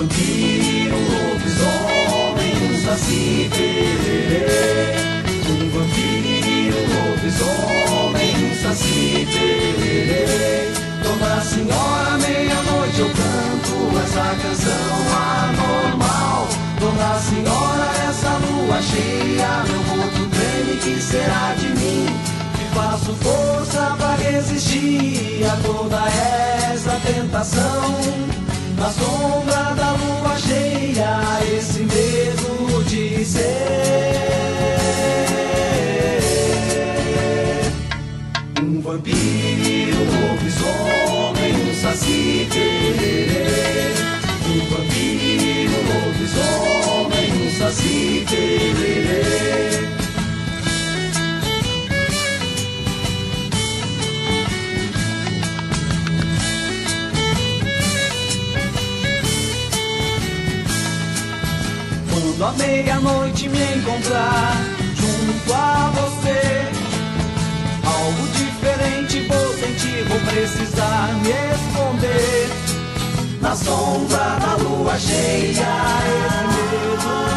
vampiro, um lobisomem, um saci pererê. Um vampiro, um lobisomem, um saci pererê. Dona Senhora, meia-noite eu canto essa canção anormal. Dona Senhora, essa lua cheia, meu corpo treme, que será de mim? Que faço força pra resistir a toda essa tentação. Na sombra esse medo de ser um vampiro, um lobisomem, um saci pererê. Um vampiro, um lobisomem, um saci pererê. Meia-noite me encontrar junto a você, algo diferente vou sentir, vou precisar me esconder. Na sombra da lua cheia, esse medo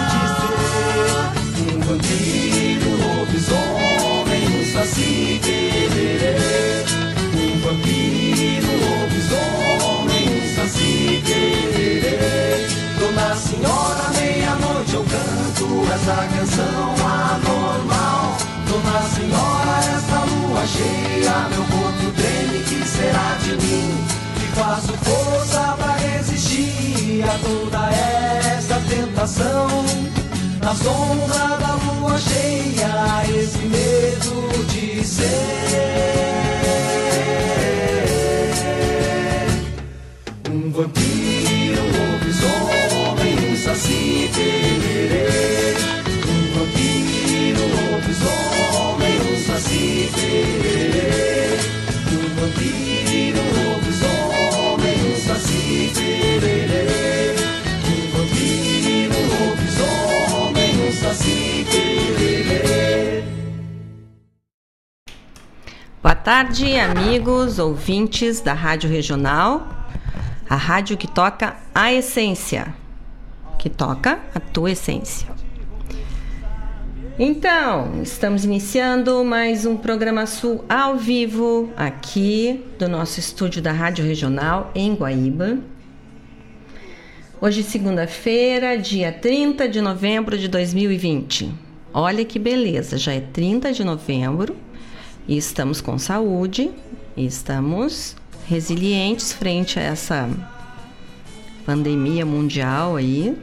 de ser um vampiro, um lobisomem, um saci pererê. Um vampiro, um lobisomem, um saci pererê. Dona Senhora, eu canto essa canção anormal. Dona Senhora, essa lua cheia, meu corpo treme, que será de mim? Que faço força pra resistir a toda essa tentação. Na sombra da lua cheia, esse medo de ser um vampiro, um lobisomem, um saci tarde, amigos, ouvintes da Rádio Regional, a rádio que toca a essência, que toca a tua essência. Então, estamos iniciando mais um programa Sul ao vivo aqui do nosso estúdio da Rádio Regional em Guaíba. Hoje, segunda-feira, dia 30 de novembro de 2020. Olha que beleza, já é 30 de novembro e estamos com saúde, estamos resilientes frente a essa pandemia mundial aí.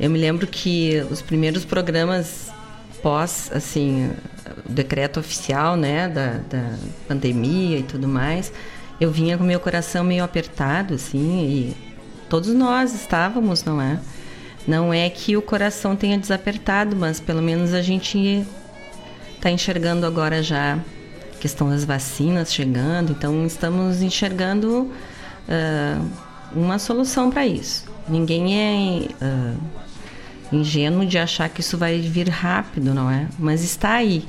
Eu me lembro que os primeiros programas pós, assim, decreto oficial, né, da, da pandemia e tudo mais, eu vinha com meu coração meio apertado, assim, e todos nós estávamos, não é? Não é que o coração tenha desapertado, mas pelo menos a gente está enxergando agora já a questão das vacinas chegando, então estamos enxergando uh, uma solução para isso. Ninguém é uh, ingênuo de achar que isso vai vir rápido, não é? Mas está aí.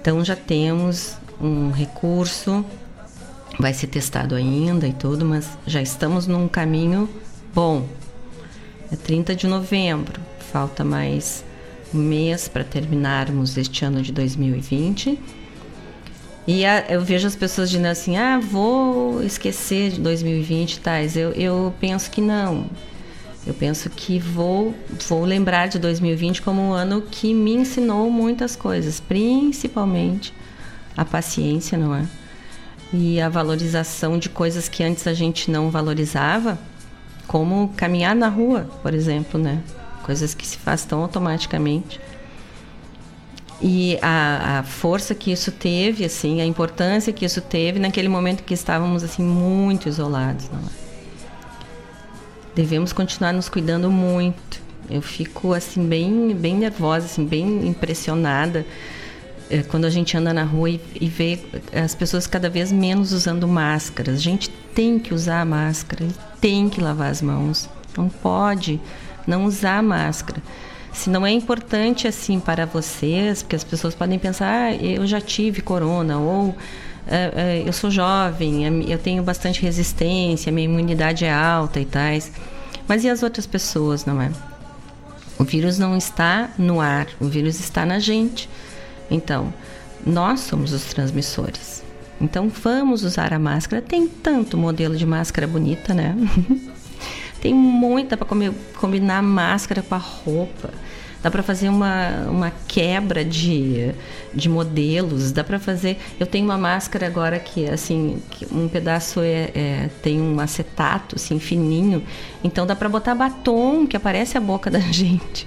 Então já temos um recurso, vai ser testado ainda e tudo, mas já estamos num caminho bom. É 30 de novembro, falta mais mês para terminarmos este ano de 2020. E a, eu vejo as pessoas dizendo assim: ah, vou esquecer de 2020, tais. Eu, eu penso que não. Eu penso que vou, vou lembrar de 2020 como um ano que me ensinou muitas coisas, principalmente a paciência, não é? E a valorização de coisas que antes a gente não valorizava, como caminhar na rua, por exemplo, né? Coisas que se faz tão automaticamente. E a, a, força que isso teve, assim, a importância que isso teve naquele momento que estávamos assim muito isolados, não é? devemos continuar nos cuidando muito. Eu fico assim bem, bem nervosa, assim, bem impressionada é, quando a gente anda na rua e, e, vê as pessoas cada vez menos usando máscaras. A gente tem que usar máscara, tem que lavar as mãos. Não pode não usar máscara. Se não é importante assim para vocês, porque as pessoas podem pensar, ah, eu já tive corona, ou é, é, eu sou jovem, eu tenho bastante resistência, minha imunidade é alta e tais. Mas e as outras pessoas, não é? O vírus não está no ar, o vírus está na gente. Então, nós somos os transmissores. Então, vamos usar a máscara. Tem tanto modelo de máscara bonita, né? Tem muita para combinar máscara com a roupa. Dá para fazer uma, uma quebra de, de modelos. Dá para fazer. Eu tenho uma máscara agora que assim, que um pedaço é, é, tem um acetato assim fininho. Então dá para botar batom que aparece a boca da gente.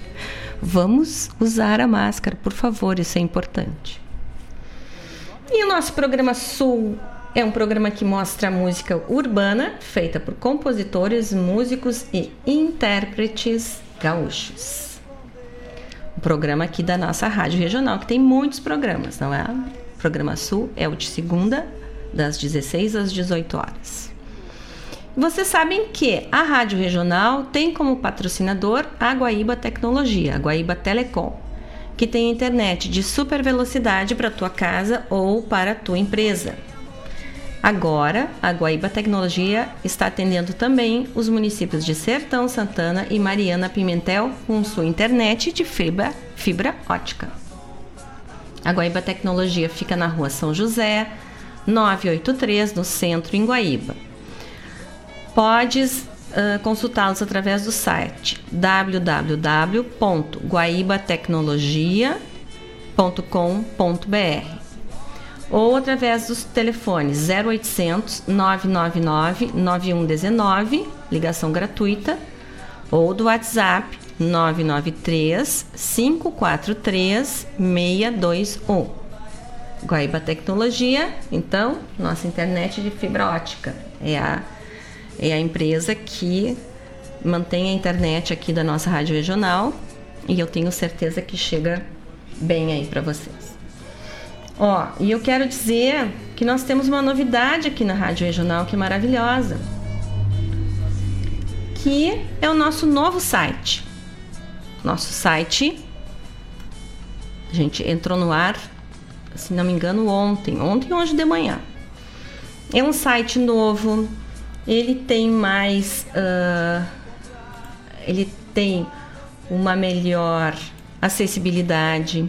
Vamos usar a máscara, por favor, isso é importante. E o nosso programa Sul é um programa que mostra música urbana feita por compositores, músicos e intérpretes gaúchos. Um programa aqui da nossa rádio regional, que tem muitos programas, não é? O programa Sul é o de segunda, das 16 às 18 horas. Vocês sabem que a Rádio Regional tem como patrocinador a Guaíba Tecnologia, a Guaíba Telecom, que tem internet de super velocidade para tua casa ou para tua empresa. Agora, a Guaíba Tecnologia está atendendo também os municípios de Sertão Santana e Mariana Pimentel com sua internet de fibra, fibra ótica. A Guaíba Tecnologia fica na rua São José, 983, no centro, em Guaíba podes uh, consultá-los através do site www.guaibatecnologia.com.br ou através dos telefones 0800 999 9119, ligação gratuita, ou do WhatsApp 993 543 621. Guaíba Tecnologia, então, nossa internet de fibra ótica. É a é a empresa que mantém a internet aqui da nossa rádio regional e eu tenho certeza que chega bem aí para vocês. Ó, e eu quero dizer que nós temos uma novidade aqui na Rádio Regional que é maravilhosa. Que é o nosso novo site. Nosso site a gente entrou no ar, se não me engano, ontem, ontem ou hoje de manhã. É um site novo, ele tem mais. Uh, ele tem uma melhor acessibilidade.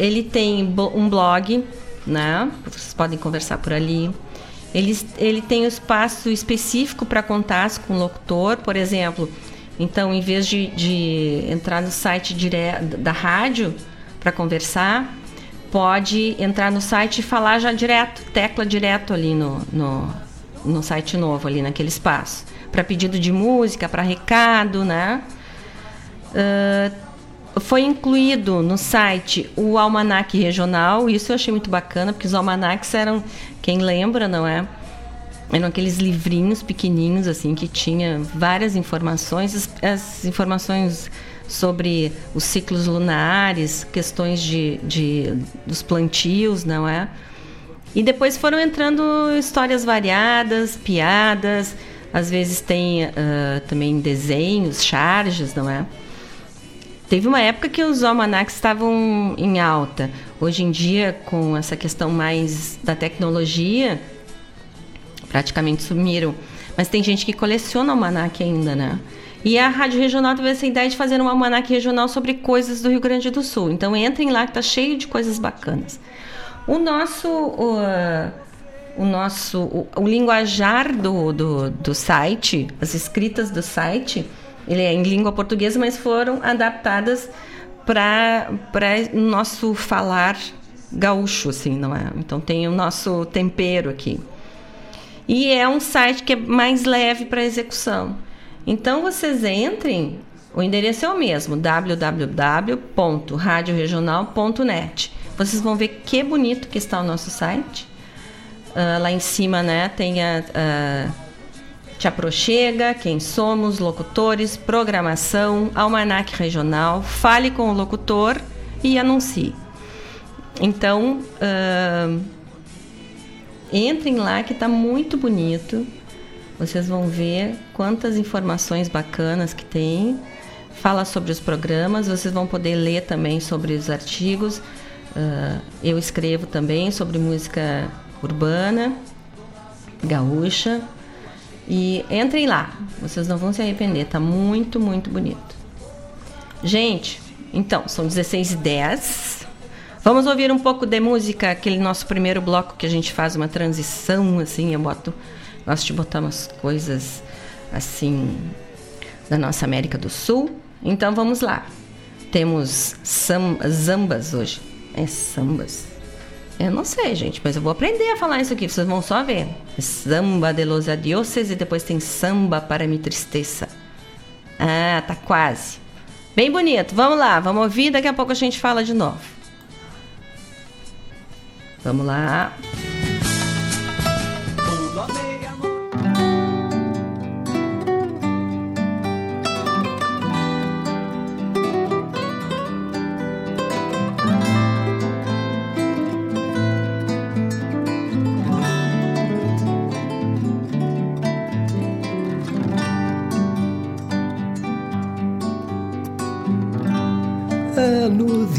Ele tem um blog, né? Vocês podem conversar por ali. Ele, ele tem um espaço específico para contatos com o locutor, por exemplo. Então, em vez de, de entrar no site dire... da rádio para conversar, pode entrar no site e falar já direto, tecla direto ali no, no no site novo ali naquele espaço para pedido de música, para recado, né? Uh, foi incluído no site o almanac regional. Isso eu achei muito bacana porque os almanacs eram, quem lembra, não é? Eram aqueles livrinhos pequenininhos assim que tinha várias informações, as, as informações sobre os ciclos lunares, questões de, de dos plantios, não é? E depois foram entrando histórias variadas, piadas, às vezes tem uh, também desenhos, charges, não é? Teve uma época que os almanacs estavam em alta. Hoje em dia, com essa questão mais da tecnologia, praticamente sumiram. Mas tem gente que coleciona almanac ainda, né? E a Rádio Regional teve essa ideia de fazer um almanac regional sobre coisas do Rio Grande do Sul. Então entrem lá que tá cheio de coisas bacanas. O nosso. O, nosso o, o linguajar do, do, do site, as escritas do site, ele é em língua portuguesa, mas foram adaptadas para nosso falar gaúcho, assim, não é? Então tem o nosso tempero aqui. E é um site que é mais leve para execução. Então vocês entrem, o endereço é o mesmo, www.radioregional.net. Vocês vão ver que bonito que está o nosso site. Uh, lá em cima, né, tem a, Te aproxega, quem somos, locutores, programação, almanac regional, fale com o locutor e anuncie. Então, uh, entrem lá que está muito bonito. Vocês vão ver quantas informações bacanas que tem. Fala sobre os programas, vocês vão poder ler também sobre os artigos. Uh, eu escrevo também sobre música urbana, gaúcha. E entrem lá, vocês não vão se arrepender, tá muito, muito bonito. Gente, então, são 16 e 10. Vamos ouvir um pouco de música, aquele nosso primeiro bloco que a gente faz uma transição, assim, eu boto. Gosto de botar umas coisas assim da nossa América do Sul. Então vamos lá. Temos sam, zambas hoje. É sambas. Eu não sei, gente, mas eu vou aprender a falar isso aqui, vocês vão só ver. Samba de los adioses e depois tem samba para mi tristeza. Ah, tá quase. Bem bonito. Vamos lá, vamos ouvir, daqui a pouco a gente fala de novo. Vamos lá.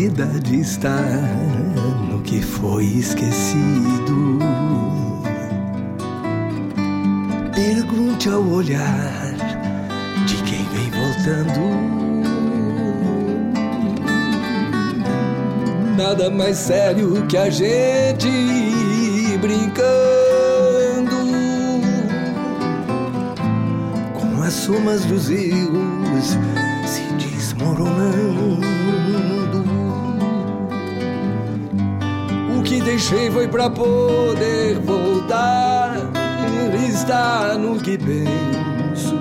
Novidade está no que foi esquecido. Pergunte ao olhar de quem vem voltando. Nada mais sério que a gente brincando com as somas dos rios se desmoronando. Deixei foi pra poder voltar. Está no que penso,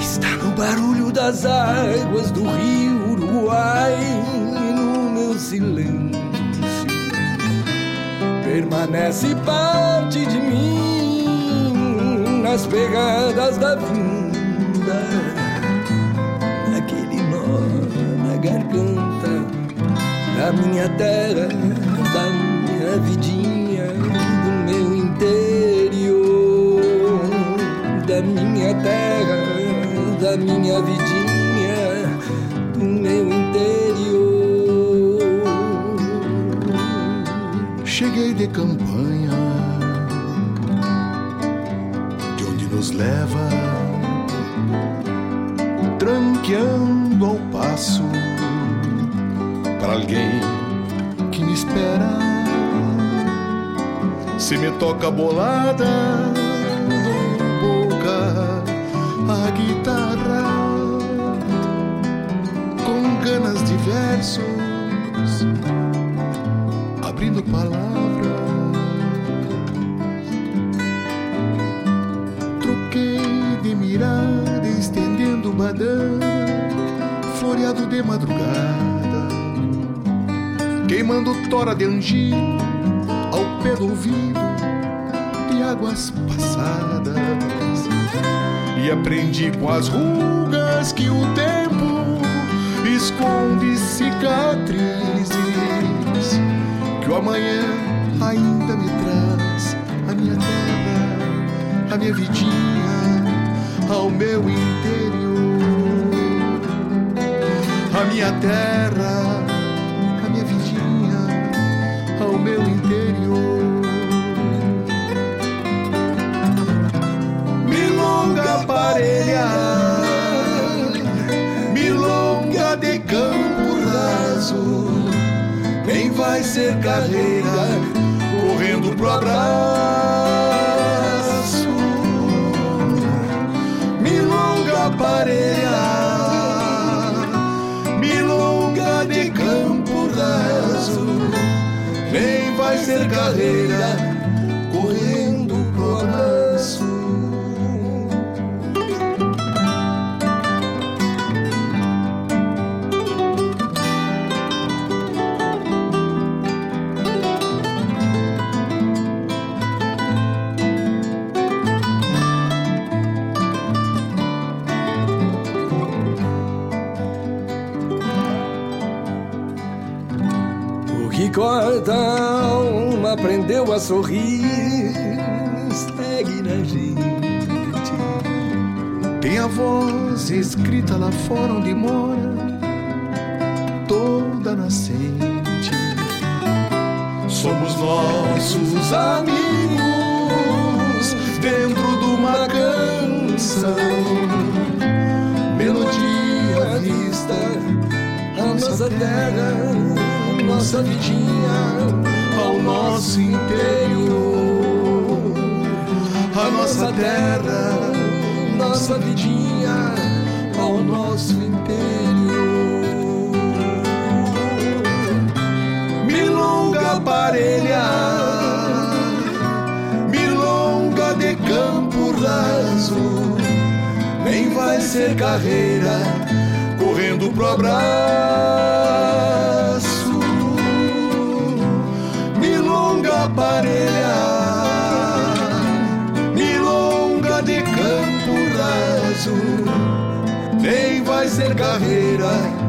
está no barulho das águas do rio Uruguai, no meu silêncio. Permanece parte de mim nas pegadas da vinda, naquele nó na garganta da minha terra da minha vidinha, do meu interior. Cheguei de campanha, de onde nos leva, tranqueando ao passo para alguém que me espera. Se me toca bolada, de versos, abrindo palavras. Troquei de mirada, estendendo o badão, floreado de madrugada queimando tora de angi ao pé do ouvido de águas passadas. E aprendi com as rugas que o tempo esconde cicatrizes, que o amanhã ainda me traz. A minha terra, a minha vidinha, ao meu interior, a minha terra ser carreira correndo pro abraço. Sorrir, segue na gente. Tem a voz escrita lá fora onde mora, toda nascente. Somos nossos amigos dentro de uma canção. Melodia à vista, a nossa terra, nossa vidinha, ao nosso interior. A nossa terra, nossa vidinha, ao nosso interior. Milonga parelha, milonga de campo raso, nem vai ser carreira correndo pro abraço. Milonga parelha, milonga de campo raso, nem vai ser carreira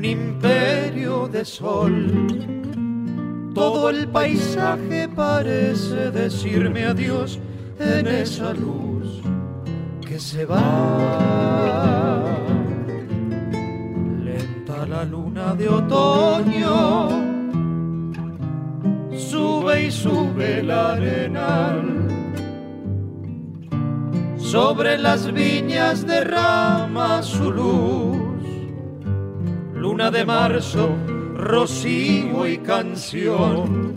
un imperio de sol. Todo el paisaje parece decirme adiós en esa luz que se va. Lenta la luna de otoño, sube y sube el arenal. Sobre las viñas derrama su luz luna de marzo, rocío y canción.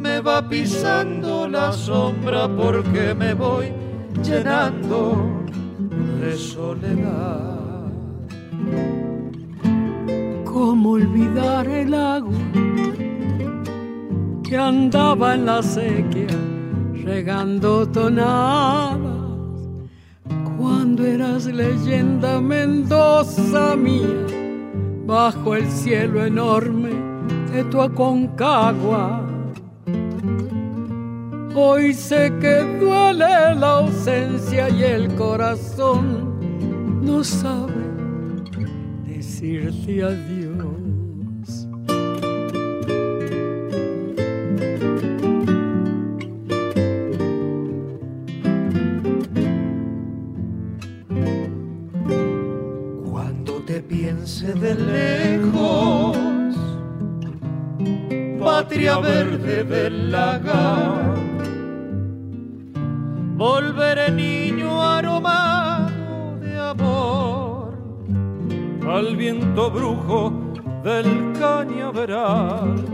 Me va pisando la sombra porque me voy llenando de soledad. ¿Cómo olvidar el agua que andaba en la sequía regando tonadas? Cuando eras leyenda Mendoza mía bajo el cielo enorme de tu Aconcagua. Hoy sé que duele la ausencia y el corazón no sabe decirte adiós. Piense de lejos, patria verde del lagar. Volveré niño aromado de amor al viento brujo del cañaveral.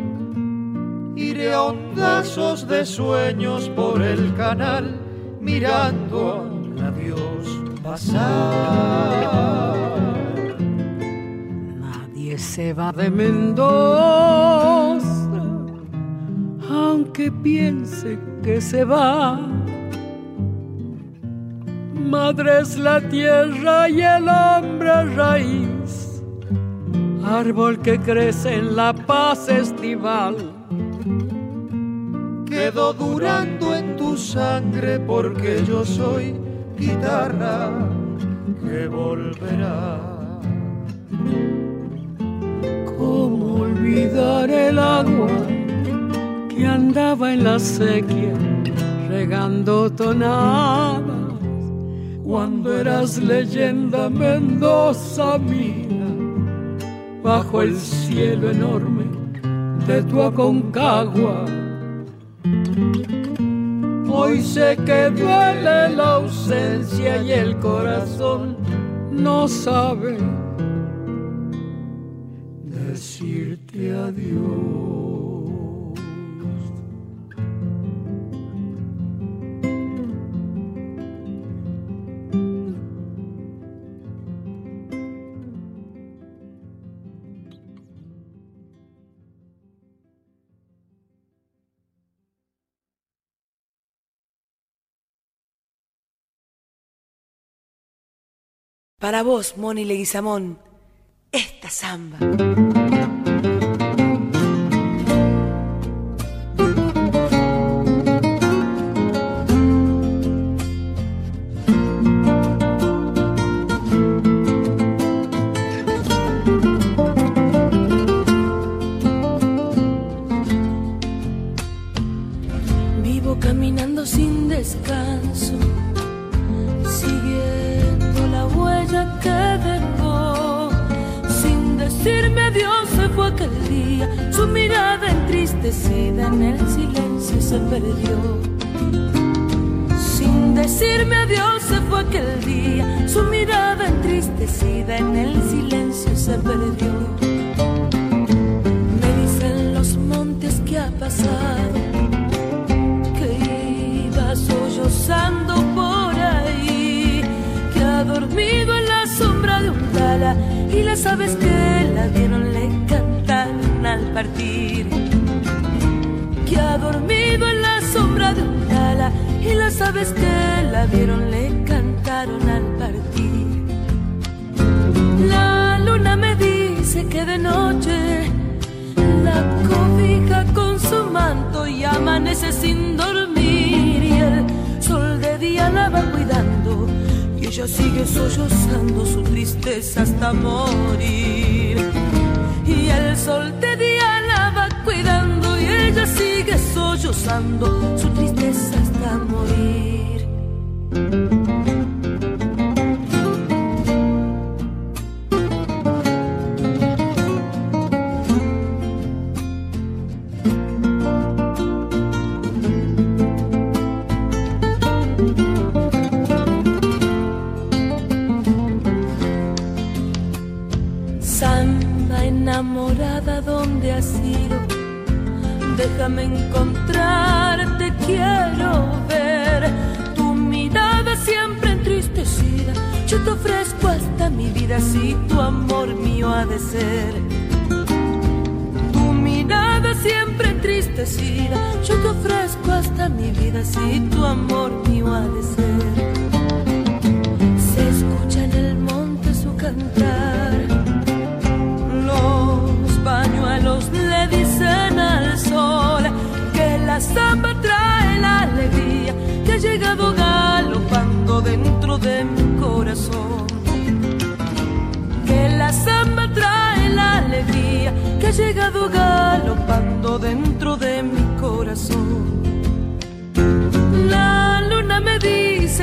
Iré a hondazos de sueños por el canal mirando a Dios pasar se va de Mendoza, aunque piense que se va. Madre es la tierra y el hombre raíz, árbol que crece en la paz estival. Quedo durando en tu sangre porque yo soy guitarra que volverá. ¿Cómo olvidar el agua que andaba en la sequía regando tonadas? Cuando eras leyenda Mendoza mía, bajo el cielo enorme de tu Aconcagua. Hoy sé que duele la ausencia y el corazón no sabe Para vos, Moni Leguizamón, esta samba. aves que la vieron le cantaron al partir. La luna me dice que de noche la cobija con su manto y amanece sin dormir. Y el sol de día la va cuidando y ella sigue sollozando su tristeza hasta morir. Y el sol de día la va cuidando y ella sigue sollozando haga.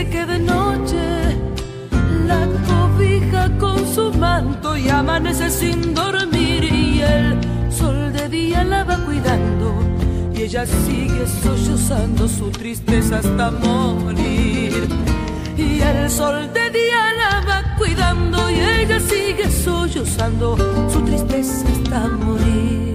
que de noche la cobija con su manto y amanece sin dormir y el sol de día la va cuidando y ella sigue sollozando su tristeza hasta morir. Y el sol de día la va cuidando y ella sigue sollozando su tristeza hasta morir.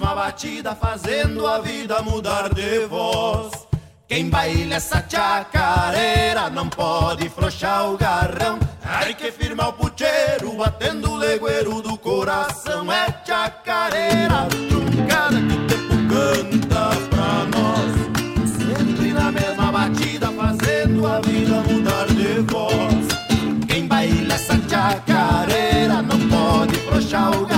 Mesma batida, fazendo a vida mudar de voz. Quem baila essa chacareira não pode frouxar o garrão. Ai que firma o pucheiro, batendo o legueiro do coração. É chacareira truncada que o tempo canta pra nós. Sempre na mesma batida, fazendo a vida mudar de voz. Quem baila essa chacareira não pode frouxar o garrão.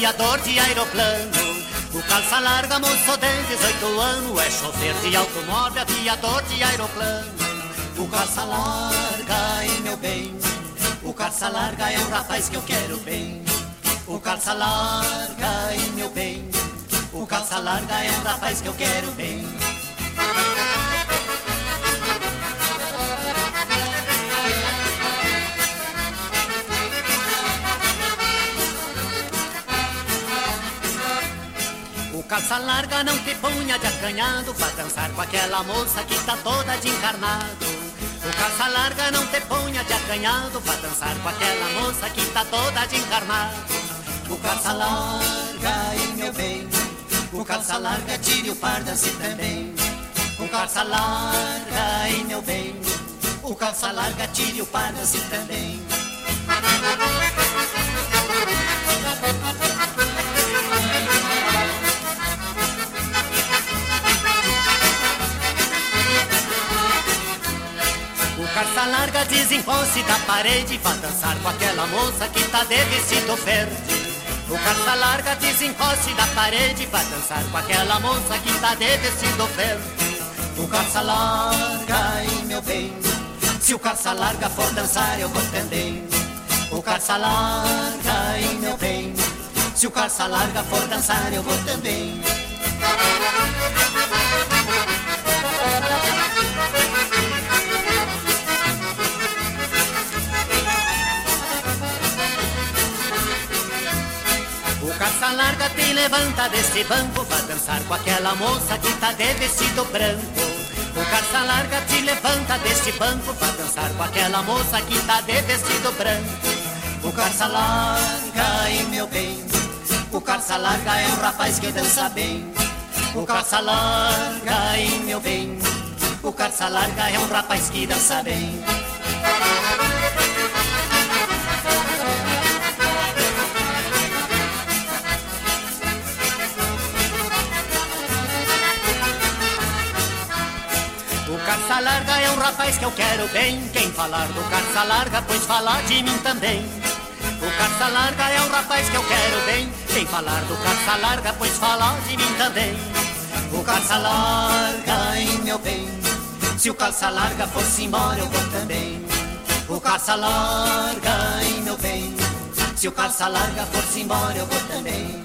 Aviador de aeroplano. O calça larga, moço de 18 anos, é chofer de automóvel, aviador de aeroplano. O calça larga, e meu bem, o calça larga é um rapaz que eu quero bem. O calça larga, e meu bem, o calça larga é um rapaz que eu quero bem. Calça larga não te punha de acanhado Pra dançar com aquela moça que tá toda de encarnado. O calça larga não te punha de acanhado Pra dançar com aquela moça que tá toda de encarnado. O calça larga, e meu bem O calça larga tire o par dance também. O calça larga, e meu bem O calça larga tire o par dance também calça larga desencoste da parede Vai dançar com aquela moça que tá de vestido verde. O calça larga desencoste da parede Vai dançar com aquela moça que tá de vestido verde. O calça larga, e meu bem Se o calça larga for dançar eu vou também. O calça larga, e meu bem Se o calça larga for dançar eu vou também O calça larga te levanta desse banco Vai dançar com aquela moça que tá de vestido branco. O calça larga te levanta desse banco Vai dançar com aquela moça que tá de vestido branco. O calça larga, e meu bem O calça larga é um rapaz que dança bem. O calça larga, e meu bem O calça larga é um rapaz que dança bem calça larga é um rapaz que eu quero bem. Quem falar do calça larga, pois falar de mim também. O calça larga é um rapaz que eu quero bem. Quem falar do calça larga, pois falar de mim também. O calça larga, hein, meu bem. Se o calça larga fosse embora, eu vou também. O calça larga, hein, meu bem. Se o calça larga fosse embora, eu vou também.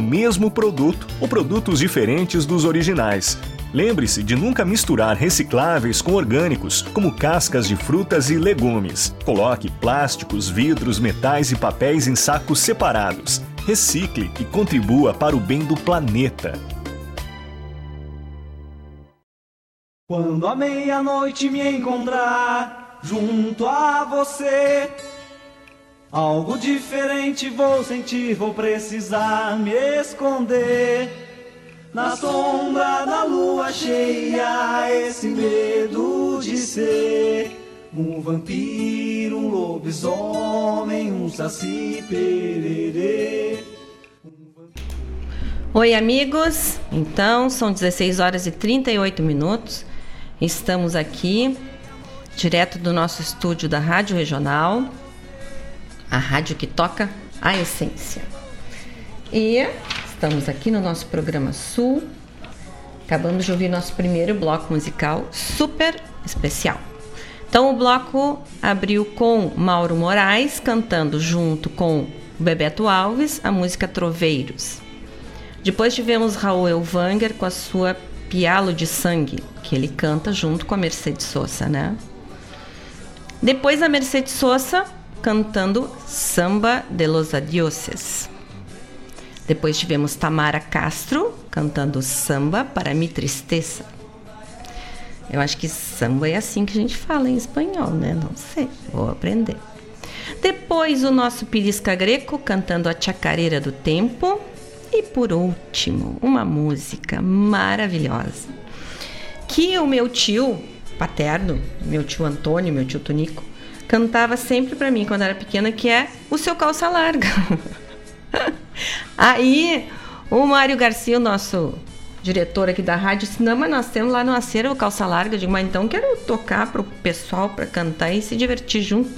mesmo produto ou produtos diferentes dos originais. Lembre-se de nunca misturar recicláveis com orgânicos, como cascas de frutas e legumes. Coloque plásticos, vidros, metais e papéis em sacos separados. Recicle e contribua para o bem do planeta. Quando a meia-noite me encontrar junto a você, algo diferente vou sentir, vou precisar me esconder. Na sombra da lua cheia, esse medo de ser um vampiro, um lobisomem, um saci pererê. Oi, amigos. Então, são 16 horas e 38 minutos. Estamos aqui, direto do nosso estúdio da Rádio Regional, a rádio que toca a essência. E estamos aqui no nosso programa Sul. Acabamos de ouvir nosso primeiro bloco musical super especial. Então, o bloco abriu com Mauro Moraes cantando junto com Bebeto Alves a música Troveiros. Depois tivemos Raul Elvanger com a sua Pialo de Sangue, que ele canta junto com a Mercedes Sosa, né? Depois a Mercedes Sosa cantando Samba de los Adioses. Depois tivemos Tamara Castro cantando Samba para mi tristeza. Eu acho que samba é assim que a gente fala em espanhol, né? Não sei, vou aprender. Depois o nosso Pirisca Greco cantando a Chacareira do Tempo. E por último, uma música maravilhosa que o meu tio paterno, meu tio Antônio, meu tio Tonico, cantava sempre para mim quando era pequena, que é O Seu Calça Larga. Aí o Mário Garcia, o nosso diretor aqui da rádio, disse: Não, mas nós temos lá no Acervo Calça Larga. Eu digo, mas então quero tocar pro pessoal para cantar e se divertir junto.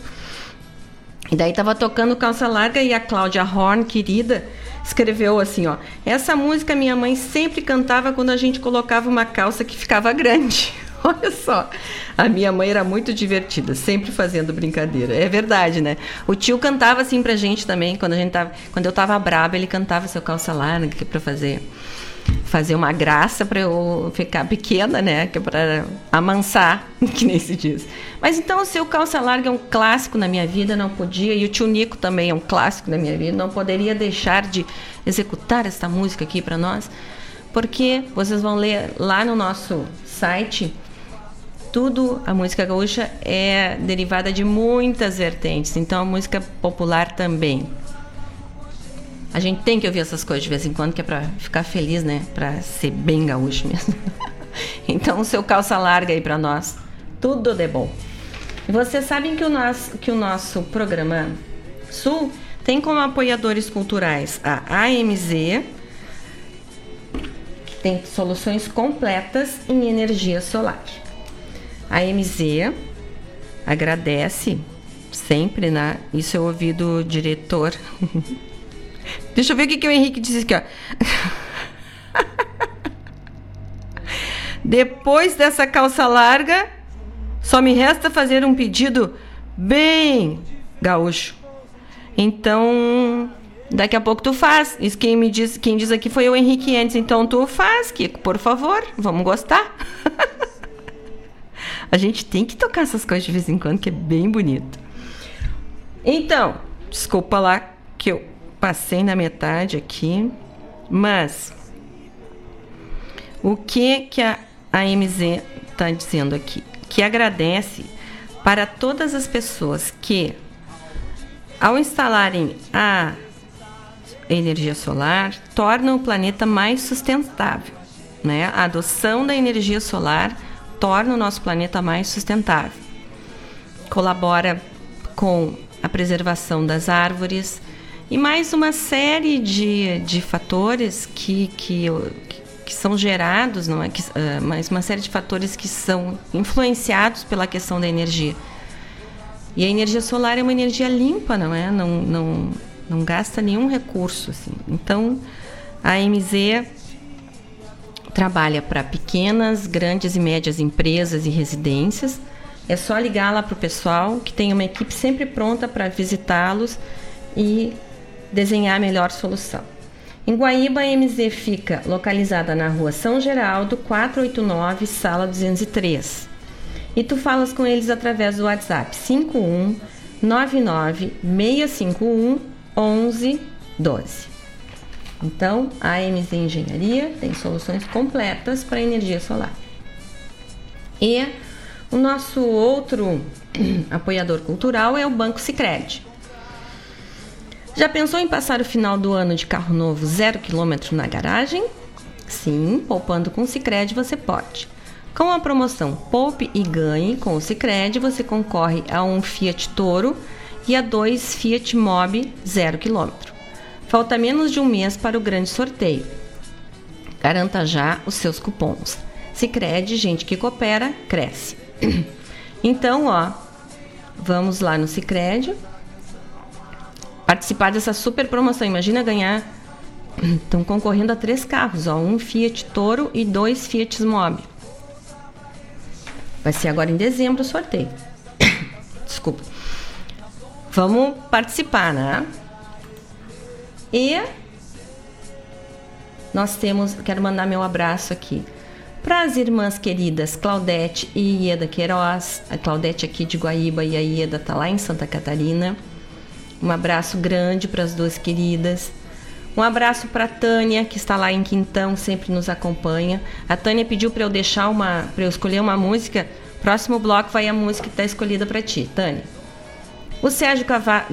E daí tava tocando Calça Larga e a Cláudia Horn, querida, escreveu assim, ó: "Essa música minha mãe sempre cantava quando a gente colocava uma calça que ficava grande". Olha só, a minha mãe era muito divertida, sempre fazendo brincadeira. É verdade, né? O tio cantava assim pra gente também, quando a gente tava, quando eu tava braba, ele cantava seu calça larga que para fazer fazer uma graça para eu ficar pequena, né? Que é para amansar, que nem se diz. Mas então o seu calça larga é um clássico na minha vida, não podia, e o tio Nico também é um clássico na minha vida, não poderia deixar de executar esta música aqui para nós, porque vocês vão ler lá no nosso site tudo, a música gaúcha é derivada de muitas vertentes, então a música popular também. A gente tem que ouvir essas coisas de vez em quando, que é para ficar feliz, né? Para ser bem gaúcho mesmo. então, o seu calça larga aí para nós. Tudo de bom. Vocês sabem que o nosso, que o nosso programa Sul tem como apoiadores culturais a AMZ, que tem soluções completas em energia solar. A AMZ agradece sempre, né? Isso eu ouvi do diretor Deixa eu ver o que, que o Henrique disse aqui, ó. Depois dessa calça larga, só me resta fazer um pedido bem gaúcho. Então, Daqui a pouco tu faz. Isso quem me diz, quem diz aqui foi o Henrique antes. Então tu faz, Kiko, por favor. Vamos gostar. a gente tem que tocar essas coisas de vez em quando, que é bem bonito. Então, desculpa lá que eu passei na metade aqui, mas o que que a AMZ está dizendo aqui? Que agradece para todas as pessoas que, ao instalarem a energia solar, tornam o planeta mais sustentável. Né? A adoção da energia solar torna o nosso planeta mais sustentável. Colabora com a preservação das árvores e mais uma série de, de fatores que, que, que são gerados, não é? Que, uh, mais uma série de fatores que são influenciados pela questão da energia. E a energia solar é uma energia limpa, não é? Não, não, não gasta nenhum recurso. Assim. Então, a MZ trabalha para pequenas, grandes e médias empresas e residências. É só ligar lá para o pessoal, que tem uma equipe sempre pronta para visitá-los e desenhar a melhor solução. Em Guaíba, a MZ fica localizada na rua São Geraldo, 489, sala 203. E tu falas com eles através do WhatsApp 51 99 651 1112. Então, a MZ Engenharia tem soluções completas para energia solar. E o nosso outro apoiador cultural é o Banco Sicredi. Já pensou em passar o final do ano de carro novo zero quilômetro na garagem? Sim, poupando com o Sicredi você pode. Com a promoção Poupe e Ganhe com o Sicredi, você concorre a um Fiat Toro e a dois Fiat Mobi zero quilômetro. Falta menos de um mês para o grande sorteio. Garanta já os seus cupons. Sicredi, gente que coopera, cresce. Então, ó, vamos lá no Sicredi participar dessa super promoção. Imagina ganhar. Estão concorrendo a três carros, ó, um Fiat Toro e dois Fiat Mobi. Vai ser agora em dezembro o sorteio. Desculpa. Vamos participar, né? E nós temos, quero mandar meu abraço aqui para as irmãs queridas Claudete e Ieda Queiroz, a Claudete aqui de Guaíba e a Ieda tá lá em Santa Catarina. Um abraço grande para as duas queridas. Um abraço para Tânia, que está lá em Quintão, sempre nos acompanha. A Tânia pediu para eu deixar uma, para eu escolher uma música. Próximo bloco vai a música que está escolhida para ti, Tânia. O Sérgio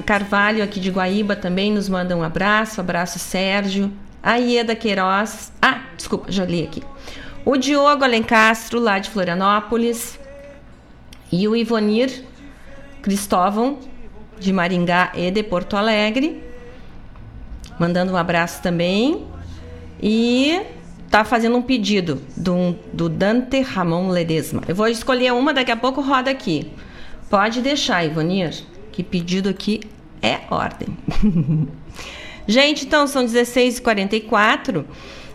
Carvalho, aqui de Guaíba, também nos manda um abraço. Abraço, Sérgio. A Ieda Queiroz. Ah, desculpa, já li aqui. O Diogo Alencastro, lá de Florianópolis. E o Ivonir Cristóvão, de Maringá e de Porto Alegre. Mandando um abraço também. E tá fazendo um pedido do, do Dante Ramon Ledesma. Eu vou escolher uma, daqui a pouco roda aqui. Pode deixar, Ivonir, que pedido aqui é ordem. Gente, então são 16h44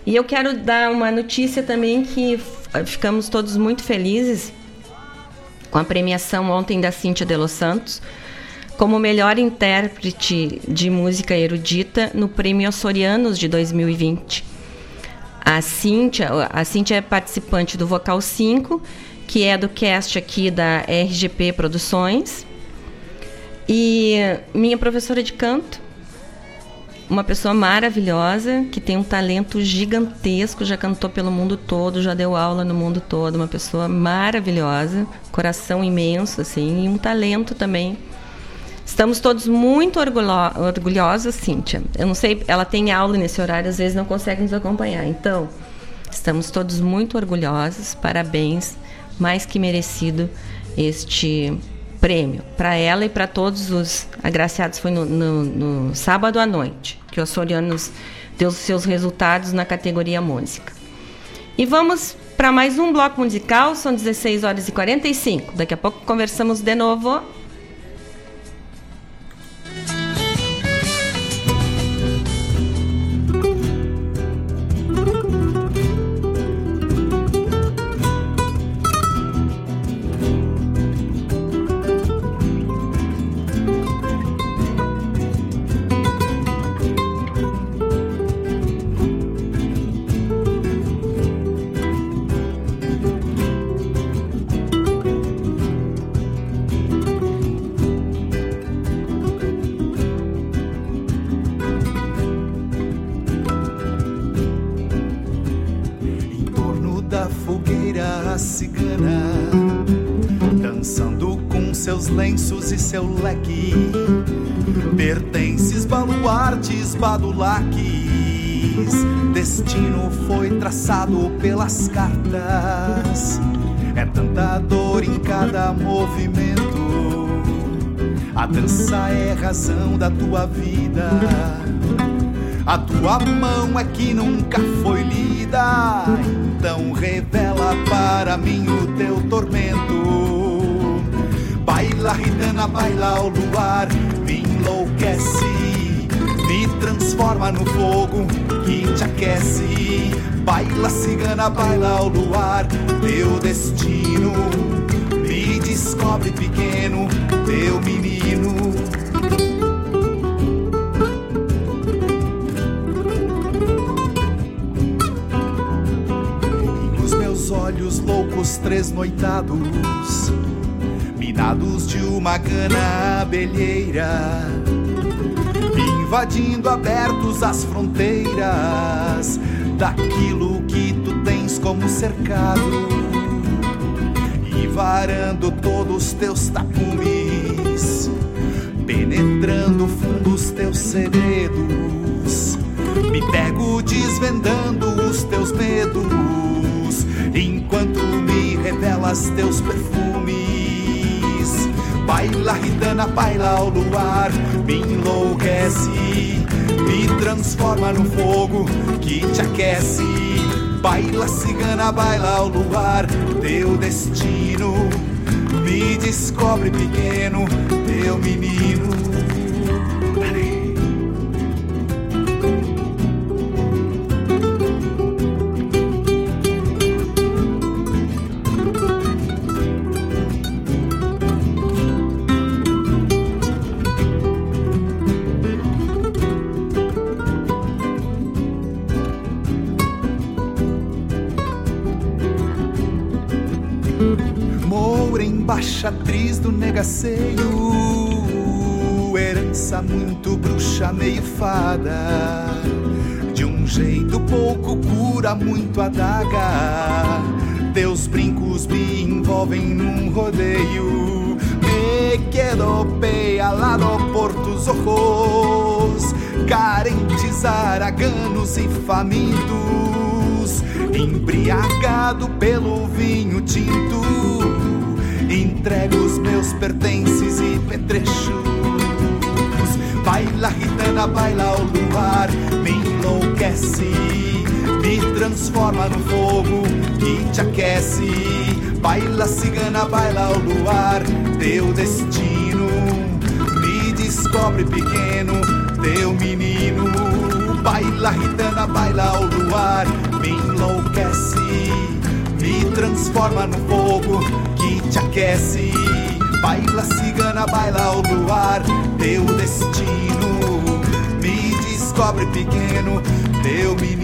e eu quero dar uma notícia também que ficamos todos muito felizes com a premiação ontem da Cíntia de Los Santos como melhor intérprete de música erudita no Prêmio Açorianos de 2020. A Cíntia, a Cíntia é participante do Vocal 5, que é do cast aqui da RGP Produções. E minha professora de canto, uma pessoa maravilhosa, que tem um talento gigantesco, já cantou pelo mundo todo, já deu aula no mundo todo, uma pessoa maravilhosa, coração imenso, assim, e um talento também Estamos todos muito orgulhosos, Cíntia. Eu não sei, ela tem aula nesse horário, às vezes não consegue nos acompanhar. Então, estamos todos muito orgulhosos, parabéns, mais que merecido este prêmio. Para ela e para todos os agraciados, foi no, no, no, sábado à noite que o Açorianos deu seus resultados na categoria música. E vamos para mais um bloco musical, são 16 horas e 45. Daqui a pouco conversamos de novo. Seu leque. Pertences, baluartes, badulaques. Destino foi traçado pelas cartas. É tanta dor em cada movimento. A dança é razão da tua vida. A tua mão é que nunca foi lida. Então revela para mim o teu tormento. Baila, ritana, baila ao luar, me enlouquece. Me transforma no fogo que te aquece. Baila, cigana, baila ao luar, teu destino. Me descobre pequeno, teu menino. olhos loucos tresnoitados, minados de uma cana abelheira, invadindo abertos as fronteiras daquilo que tu tens como cercado, e varando todos teus tapumes, penetrando fundo os teus segredos. Me pego desvendando os teus medos enquanto me revelas teus perfumes. Baila, ritana, baila ao luar, me enlouquece, me transforma no fogo que te aquece. Baila, cigana, baila ao luar, teu destino. Me descobre pequeno, teu menino. Negaceio, herança muito bruxa, meio fada. De um jeito pouco cura, muito adaga. Teus brincos me envolvem num rodeio. Me quedo lado por tus ojos, carentes, araganos e famintos, embriagado pelo vinho tinto entrego os meus pertences e petrechos. Baila gitana, baila ao luar, me enlouquece, me transforma no fogo que te aquece. Baila cigana, baila ao luar, teu destino me descobre pequeno, teu menino. Baila gitana, baila ao luar, me enlouquece, transforma no fogo te aquece. Baila cigana, baila ao luar, teu destino. Me descobre pequeno, teu menino.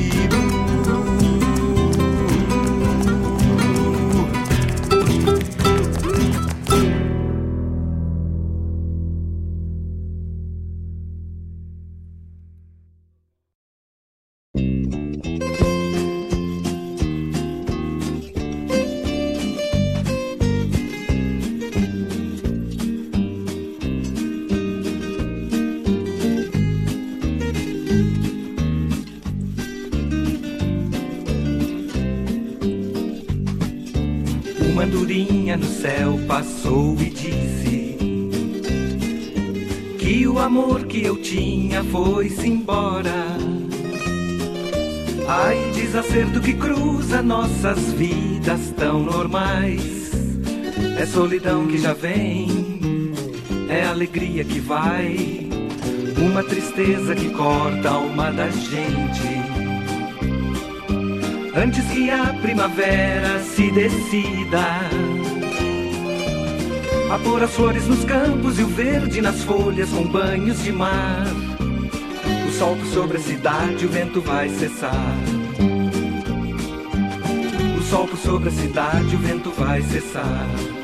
Alegria que vai, uma tristeza que corta a alma da gente. Antes que a primavera se decida a pôr as flores nos campos e o verde nas folhas com banhos de mar. O sol sobre a cidade, o vento vai cessar. O sol sobre a cidade, o vento vai cessar.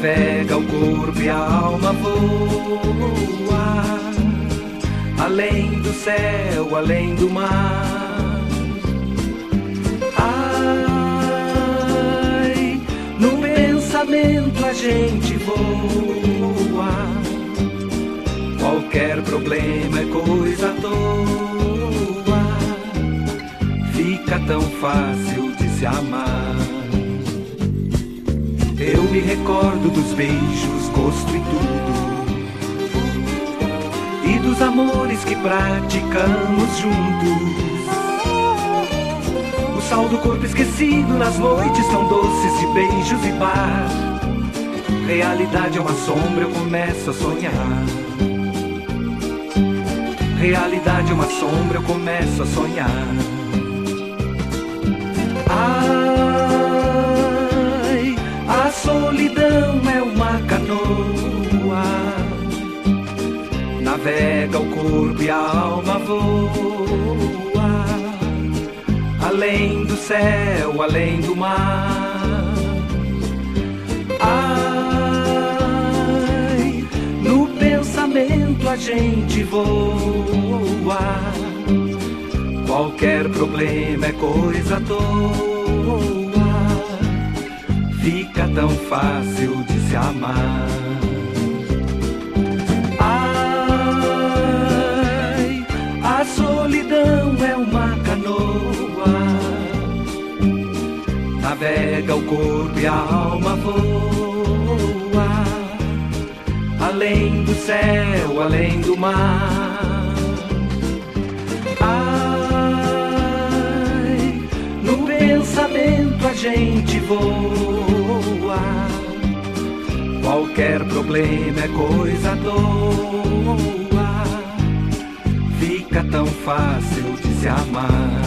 Navega o corpo e a alma voa além do céu, além do mar. Ai, no pensamento a gente voa. Qualquer problema é coisa à toa. Fica tão fácil de se amar. Me recordo dos beijos, gosto e tudo. E dos amores que praticamos juntos. O sal do corpo esquecido nas noites tão doces de beijos e bar. Realidade é uma sombra, eu começo a sonhar. Realidade é uma sombra, eu começo a sonhar. Ai, a solidão é uma canoa. Navega o corpo e a alma voa. Além do céu, além do mar. Ai, no pensamento a gente voa. Qualquer problema é coisa à toa. Fica tão fácil de se amar. Ai, a solidão é uma canoa. Navega o corpo e a alma voa. Além do céu, além do mar. Ai, no pensamento a gente voa. Qualquer problema é coisa à toa. Fica tão fácil de se amar.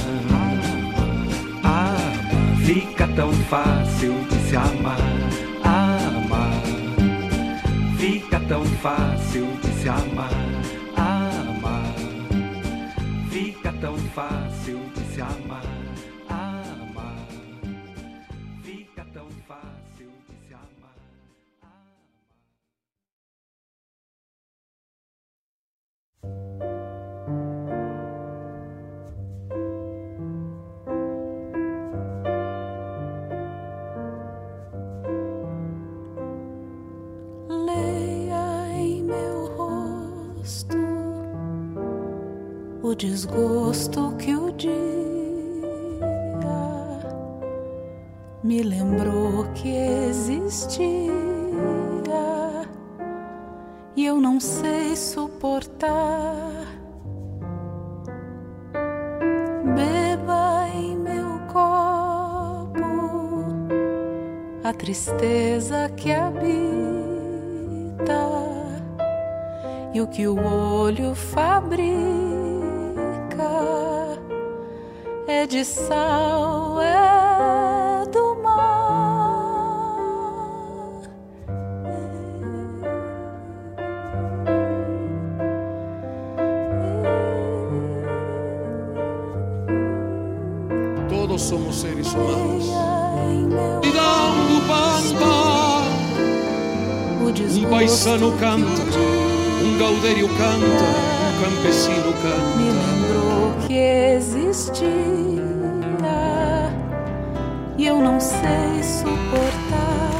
Fica tão fácil de se amar. Amar. Fica tão fácil de se amar. Amar. Fica tão fácil de se. Amar. Desgosto que o dia me lembrou que existia e eu não sei suportar. Beba em meu copo a tristeza que habita e o que o olho fabrica de sal, é do mar. Todos somos seres humanos. Cuidado do pampa. Um paisano canta, um gaudério canta, um campesino Me canta. lembrou que existia e eu não sei suportar.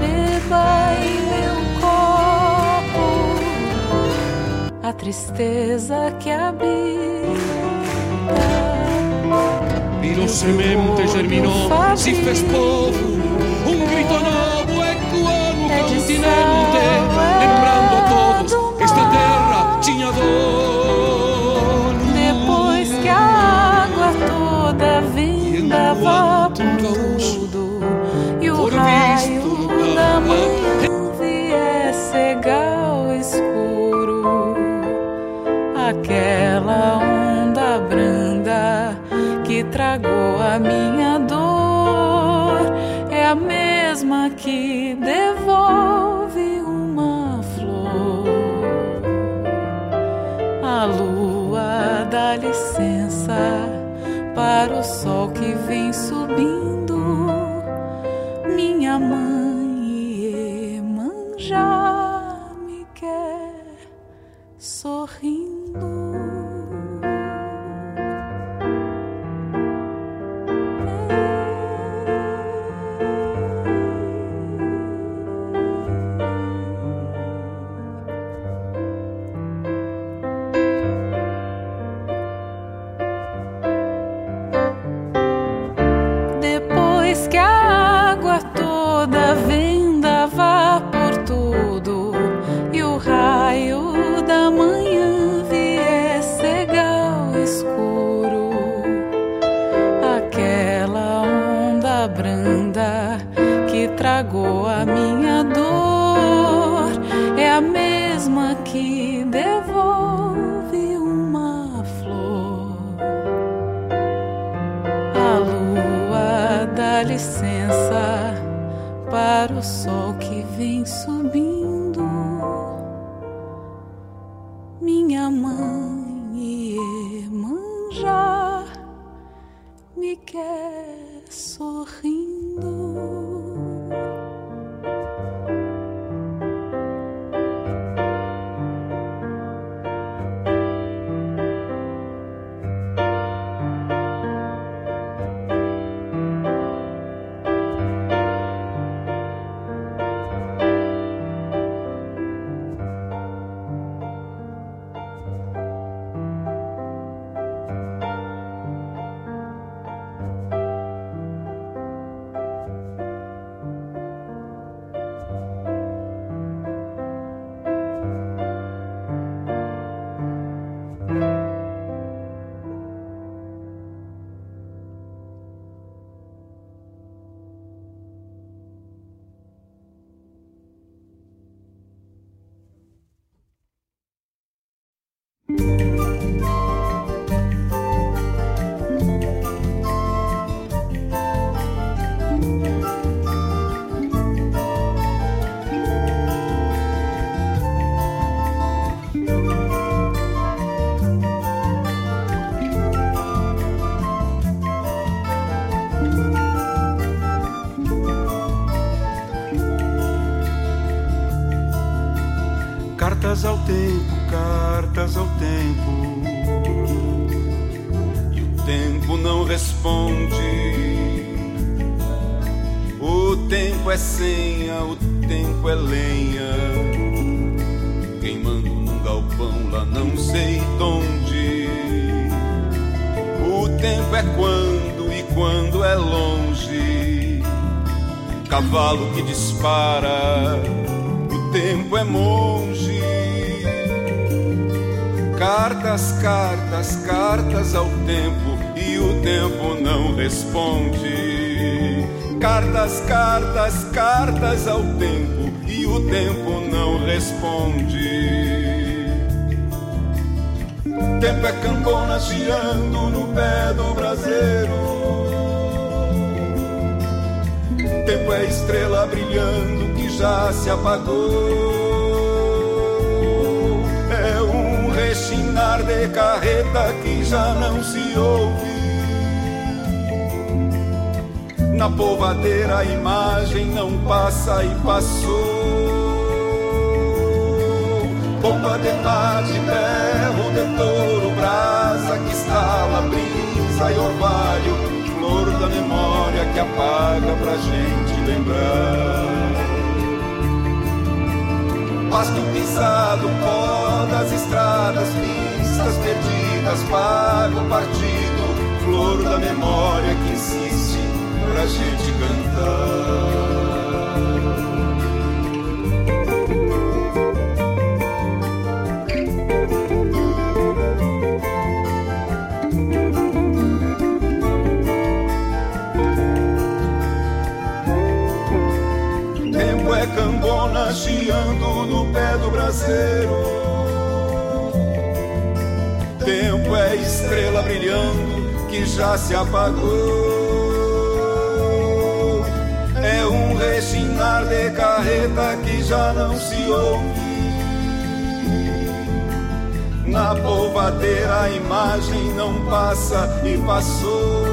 Beba em meu copo a tristeza que habita. Vino semente germinó, si fez povo, un grito novo ecoa no continente, tinha dono. Depois que a água toda vingava por tudo e o raio da manhã vier cegar o escuro, aquela onda branda que tragou a minha dor é a mesma que devolve licença para o sol que vem subindo tempo é senha, o tempo é lenha. Queimando num galpão lá não sei onde. O tempo é quando e quando é longe. Cavalo que dispara, o tempo é monge. Cartas, cartas, cartas ao tempo e o tempo não responde. Cartas, cartas, cartas ao tempo e o tempo não responde. Tempo é cambona girando no pé do braseiro. Tempo é estrela brilhando que já se apagou. rechinar de carreta que já não se ouve. Na polvadeira a imagem não passa e passou. Bomba de mar, de berro, de touro, brasa que estala, brisa e orvalho, flor da memória que apaga pra gente lembrar pasto pisado, pó das estradas, pistas perdidas, pago partido, flor da memória que insiste pra gente cantar. cambona chiando no pé do braseiro. Tempo é estrela brilhando que já se apagou. De carreta que já não se ouve. Na polvadeira a imagem não passa e passou.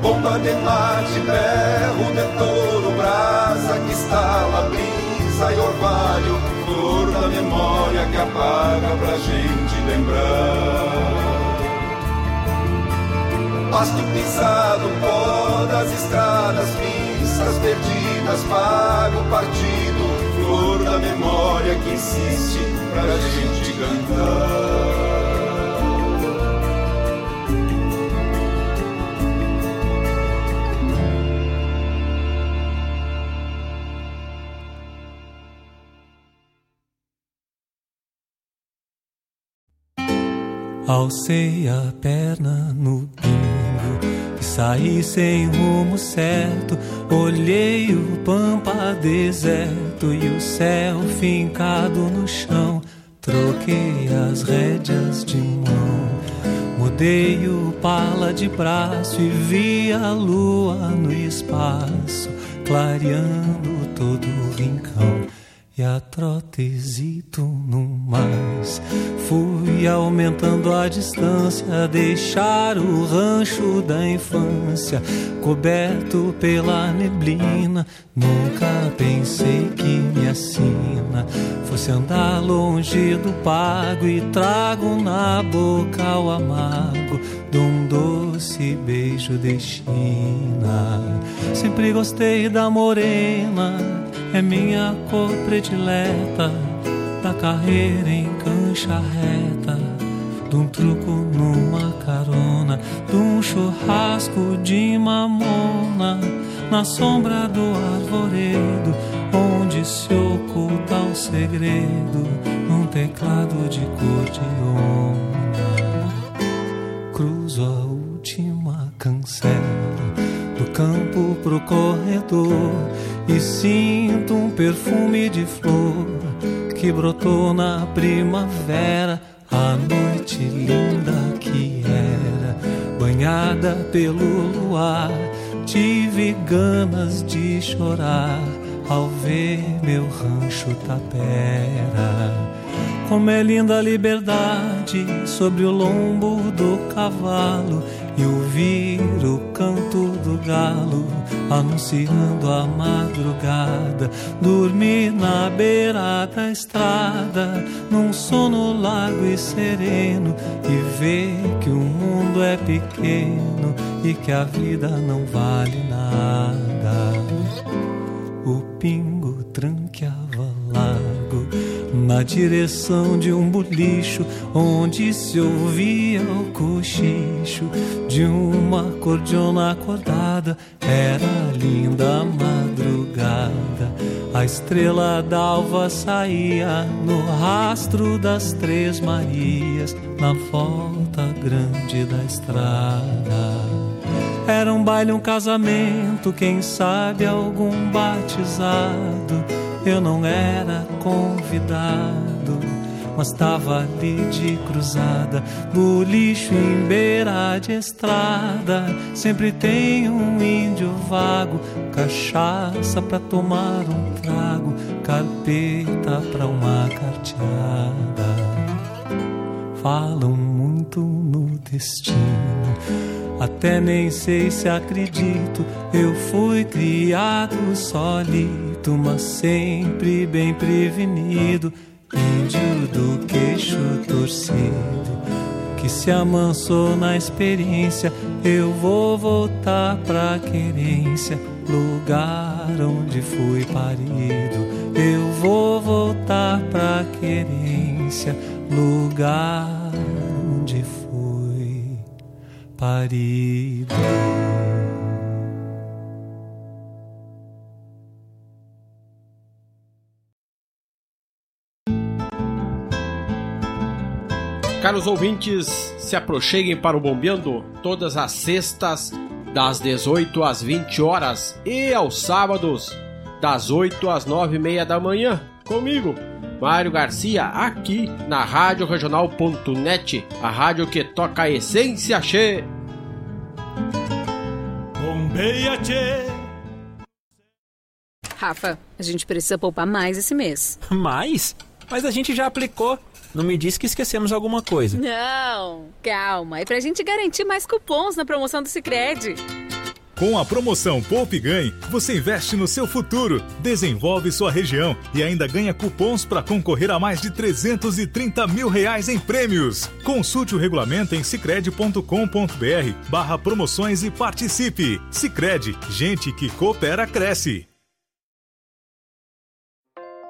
Bomba de mate, berro de touro, brasa que estala, brisa e orvalho, flor da memória que apaga pra gente lembrar. Pasto pisado, pó das estradas, pistas perdidas, pago partido, flor da memória que insiste pra gente cantar. Alcei a perna no saí sem rumo certo. Olhei o pampa deserto e o céu fincado no chão. Troquei as rédeas de mão, mudei o pala de braço e vi a lua no espaço, clareando todo o rincão e a trotezito no mais. Fui aumentando a distância, deixar o rancho da infância coberto pela neblina. Nunca pensei que minha sina fosse andar longe do pago e trago na boca o amargo de um doce beijo de China. Sempre gostei da morena, é minha cor predileta, da carreira em cancha reta, de um truco numa carona, de um churrasco de mamona, na sombra do arvoredo, onde se oculta o segredo, num teclado de cordiona. Cruzo a última cancela do campo pro corredor e sinto um perfume de flor que brotou na primavera, a noite linda que era, banhada pelo luar. Tive ganas de chorar ao ver meu rancho tapera. Como é linda a liberdade sobre o lombo do cavalo e ouvir o canto do galo anunciando a madrugada. Dormir na beira da estrada, num sono largo e sereno, e ver que o mundo é pequeno e que a vida não vale nada. O pingo na direção de um bolicho onde se ouvia o cochicho de uma cordiona acordada. Era linda a madrugada, a estrela d'alva saía no rastro das Três Marias na volta grande da estrada. Era um baile, um casamento, quem sabe algum batizado. Eu não era convidado, mas tava ali de cruzada, bolicho em beira de estrada. Sempre tem um índio vago, cachaça pra tomar um trago, carpeta pra uma carteada. Falam muito no destino. Até nem sei se acredito, eu fui criado solito, mas sempre bem prevenido. Índio do queixo torcido, que se amansou na experiência. Eu vou voltar pra querência, lugar onde fui parido. Eu vou voltar pra querência, lugar onde fui parido. Caros ouvintes, se aproxeguem para o Bombeando todas as sextas, das 18 às 20 horas e aos sábados, das 8 às 9 e meia da manhã, comigo, Mário Garcia, aqui na Rádio Regional.net, a rádio que toca a essência che. Bombeia che. Rafa, a gente precisa poupar mais esse mês. Mais? Mas a gente já aplicou. Não me disse que esquecemos alguma coisa. Não, calma. É pra gente garantir mais cupons na promoção do Cicred. Com a promoção Poupe Ganhe, você investe no seu futuro, desenvolve sua região e ainda ganha cupons para concorrer a mais de 330 mil reais em prêmios. Consulte o regulamento em cicred.com.br barra promoções e participe. Cicred, gente que coopera cresce.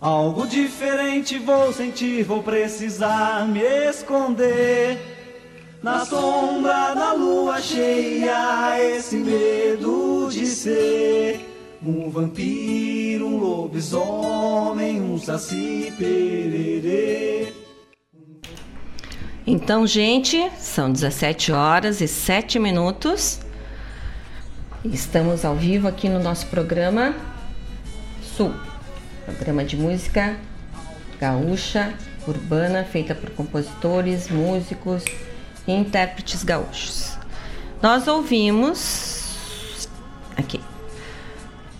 Algo diferente vou sentir, vou precisar me esconder. Na sombra da lua cheia, esse medo de ser um vampiro, um lobisomem, um saci pererê. Então, gente, são 17 horas e 7 minutos. Estamos ao vivo aqui no nosso programa Sul programa de música gaúcha, urbana, feita por compositores, músicos e intérpretes gaúchos. Nós ouvimos aqui.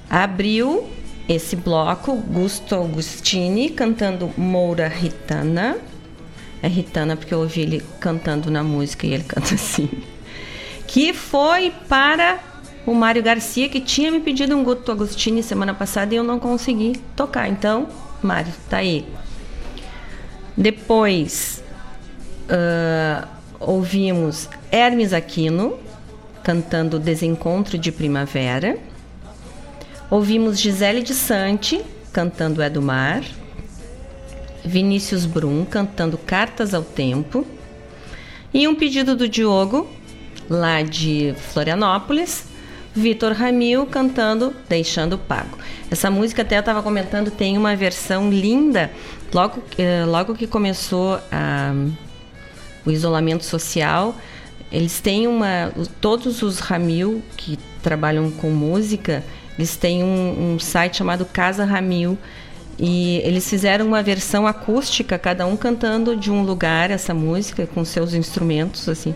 Abriu esse bloco Gusto Augustini cantando Moura Ritana. É Ritana porque eu ouvi ele cantando na música e ele canta assim. Que foi para o Mário Garcia, que tinha me pedido um Guto Agostini semana passada e eu não consegui tocar. Então, Mário, tá aí. Depois, uh, ouvimos Hermes Aquino cantando Desencontro de Primavera. Ouvimos Gisele de Sante cantando É do Mar. Vinícius Brum cantando Cartas ao Tempo. E um pedido do Diogo, lá de Florianópolis, Vitor Ramil cantando Deixando Pago. Essa música até eu estava comentando, tem uma versão linda. Logo, eh, logo que começou a, o isolamento social, eles têm uma. Todos os Ramil que trabalham com música, eles têm um, um site chamado Casa Ramil. E eles fizeram uma versão acústica, cada um cantando de um lugar essa música com seus instrumentos, assim,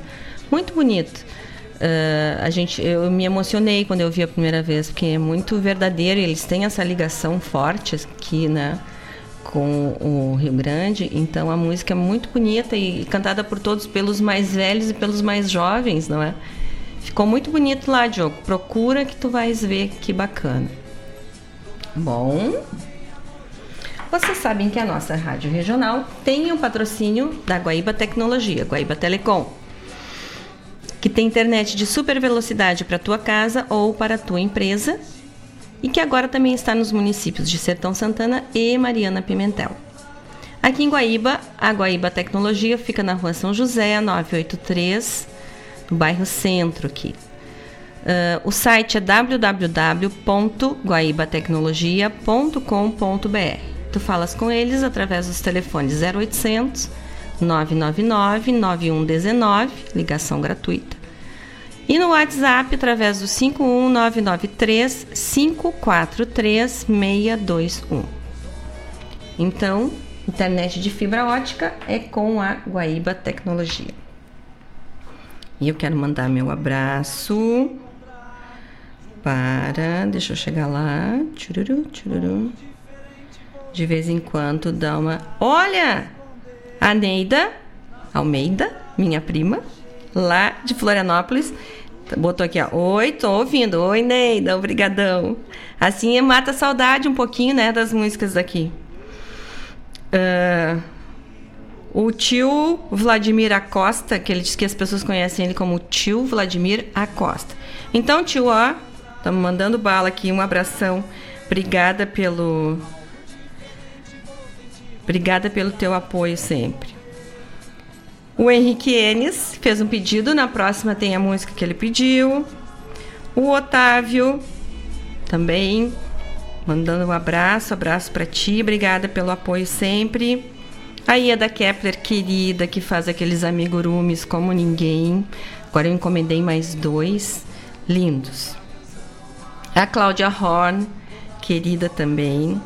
muito bonito. Uh, a gente, eu me emocionei quando eu vi a primeira vez, porque é muito verdadeiro. Eles têm essa ligação forte aqui, né, com o Rio Grande. Então a música é muito bonita e cantada por todos, pelos mais velhos e pelos mais jovens, não é? Ficou muito bonito lá, Diogo. Procura que tu vais ver que bacana. Bom, vocês sabem que a nossa rádio regional tem um patrocínio da Guaíba Tecnologia, Guaíba Telecom que tem internet de super velocidade para tua casa ou para tua empresa e que agora também está nos municípios de Sertão Santana e Mariana Pimentel. Aqui em Guaíba, a Guaíba Tecnologia fica na rua São José, 983, no bairro Centro aqui. Uh, o site é www.guaibatecnologia.com.br. Tu falas com eles através dos telefones 0800 999 9119, ligação gratuita. E no WhatsApp através do 51993 543 621. Então, internet de fibra ótica é com a Guaíba Tecnologia. E eu quero mandar meu abraço para. Deixa eu chegar lá. Tchururu, tchururu. De vez em quando dá uma. Olha! A Neida Almeida, minha prima, lá de Florianópolis, botou aqui, ó. Oi, tô ouvindo. Oi, Neida, obrigadão. Assim mata a saudade um pouquinho, né, das músicas daqui. Uh, o tio Vladimir Acosta, que ele diz que as pessoas conhecem ele como tio Vladimir Acosta. Então, tio, ó, estamos mandando bala aqui, um abração. Obrigada pelo Obrigada pelo teu apoio sempre. O Henrique Enes fez um pedido, na próxima tem a música que ele pediu. O Otávio também mandando um abraço, abraço para ti, obrigada pelo apoio sempre. A Ieda Kepler, querida, que faz aqueles amigurumis como ninguém. Agora eu encomendei mais dois lindos. A Cláudia Horn, querida também,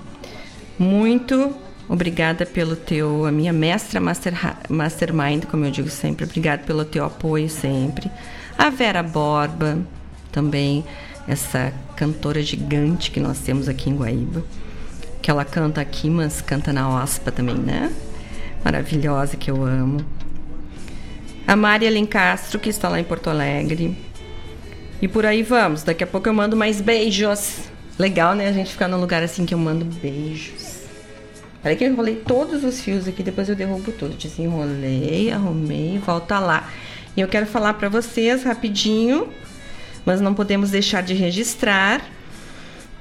muito obrigada pelo teu, a minha mestra master, mastermind, como eu digo sempre, obrigada pelo teu apoio sempre. A Vera Borba, também, essa cantora gigante que nós temos aqui em Guaíba, que ela canta aqui, mas canta na OSPA também, né? Maravilhosa, que eu amo. A Maria Lencastro, que está lá em Porto Alegre. E por aí vamos. Daqui a pouco eu mando mais beijos. Legal, né? A gente ficar num lugar assim que eu mando beijos. Olha que eu enrolei todos os fios aqui, depois eu derrubo tudo. Desenrolei, arrumei, volta lá. E eu quero falar para vocês rapidinho, mas não podemos deixar de registrar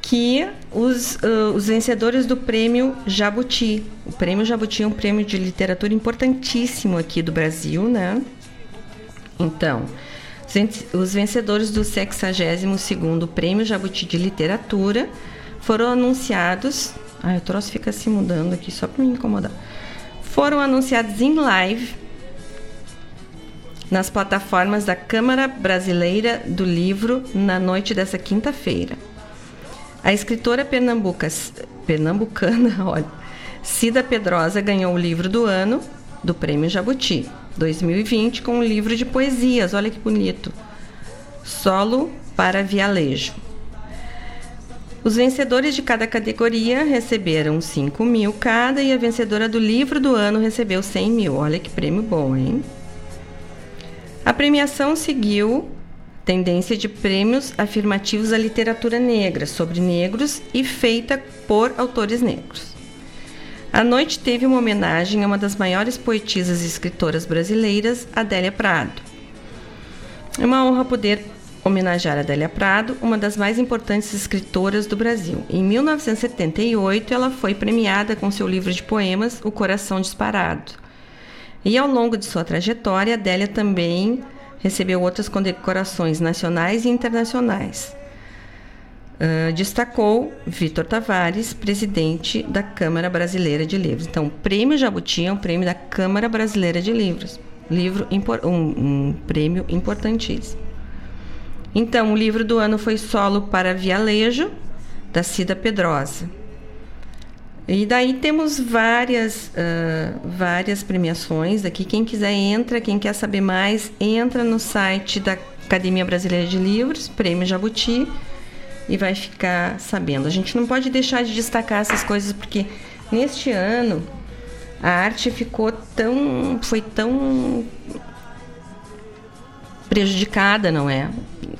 que os, uh, os vencedores do prêmio Jabuti. O prêmio Jabuti é um prêmio de literatura importantíssimo aqui do Brasil, né? Então, os vencedores do 62º Prêmio Jabuti de Literatura foram anunciados... Ai, o troço fica se mudando aqui só para me incomodar. Foram anunciados em live nas plataformas da Câmara Brasileira do Livro na noite dessa quinta-feira. A escritora pernambucas, pernambucana, olha, Cida Pedrosa ganhou o livro do ano do Prêmio Jabuti 2020 com um livro de poesias. Olha que bonito. Solo para Vialejo. Os vencedores de cada categoria receberam 5 mil cada e a vencedora do livro do ano recebeu 100 mil. Olha que prêmio bom, hein? A premiação seguiu tendência de prêmios afirmativos à literatura negra, sobre negros e feita por autores negros. A noite teve uma homenagem a uma das maiores poetisas e escritoras brasileiras, Adélia Prado. É uma honra poder homenagear Adélia Prado, uma das mais importantes escritoras do Brasil. Em 1978, ela foi premiada com seu livro de poemas O Coração Disparado. E ao longo de sua trajetória, Adélia também recebeu outras condecorações nacionais e internacionais. Uh, destacou Vitor Tavares, presidente da Câmara Brasileira de Livros. Então, o Prêmio Jabuti é um prêmio da Câmara Brasileira de Livros. Livro um, um prêmio importantíssimo. Então, o livro do ano foi Solo para Vialejo, da Cida Pedrosa. E daí temos várias, uh, várias premiações aqui. Quem quiser entra, quem quer saber mais, entra no site da Academia Brasileira de Livros, Prêmio Jabuti, e vai ficar sabendo. A gente não pode deixar de destacar essas coisas porque neste ano a arte ficou tão, foi tão prejudicada, não é,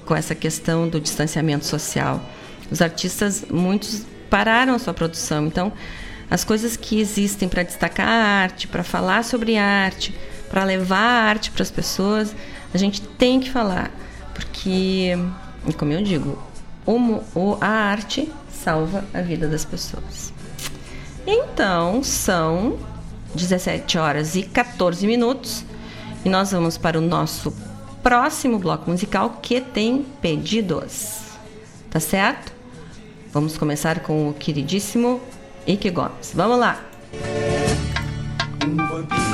com essa questão do distanciamento social. Os artistas, muitos pararam a sua produção. Então, as coisas que existem para destacar a arte, para falar sobre arte, para levar a arte para as pessoas, a gente tem que falar, porque, como eu digo, o, a arte salva a vida das pessoas. Então, são 17 horas e 14 minutos e nós vamos para o nosso próximo bloco musical que tem pedidos. Tá certo? Vamos começar com o queridíssimo Ike Gomes. Vamos lá! Um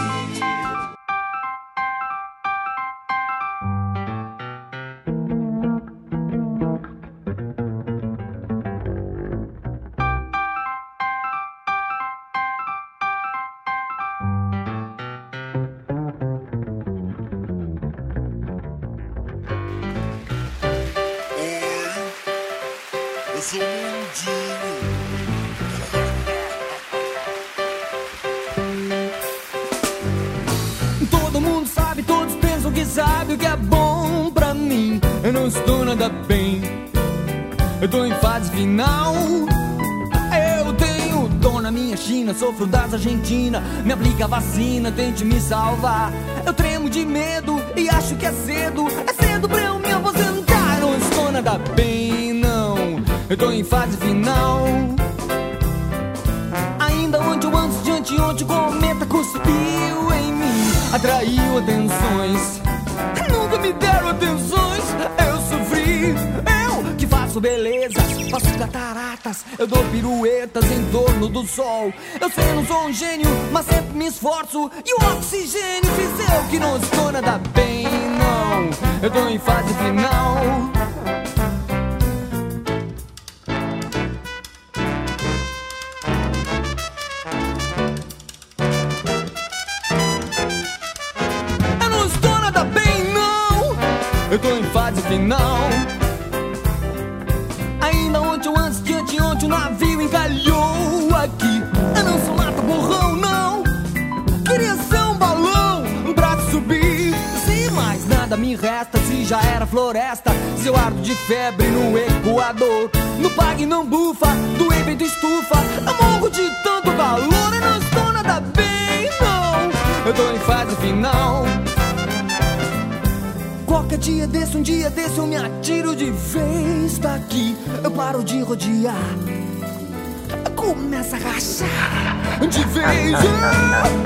tente me salvar. Eu tremo de medo e acho que é cedo. É cedo pra eu me aposentar. Não estou nada bem, não. Eu tô em fase final. Ainda ontem ou antes de anteontem, o cometa cuspiu em mim. Atraiu atenções. Nunca me deram atenções. Eu sofri. Eu que faço beleza, faço cataratas. Eu dou piruetas em do sol. Eu sei, não sou um gênio, mas sempre me esforço. E o oxigênio fiz eu que não estou nada bem, não. Eu tô em fase final. Floresta. Se eu ardo de febre no Equador. No pague não bufa, do evento estufa. Eu morro de tanto calor, eu não estou nada bem, não. Eu tô em fase final. Qualquer dia desse, um dia desse eu me atiro de vez daqui. Eu paro de rodear. Começa a rachar de vez.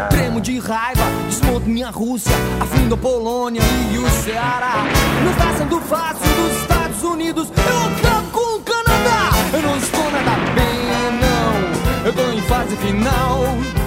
Tremo de raiva, desmonto minha Rússia, afindo a Polônia e o Ceará. Não está sendo fácil dos Estados Unidos. Eu acabo com o Canadá. Eu não estou nada bem, não. Eu tô em fase final.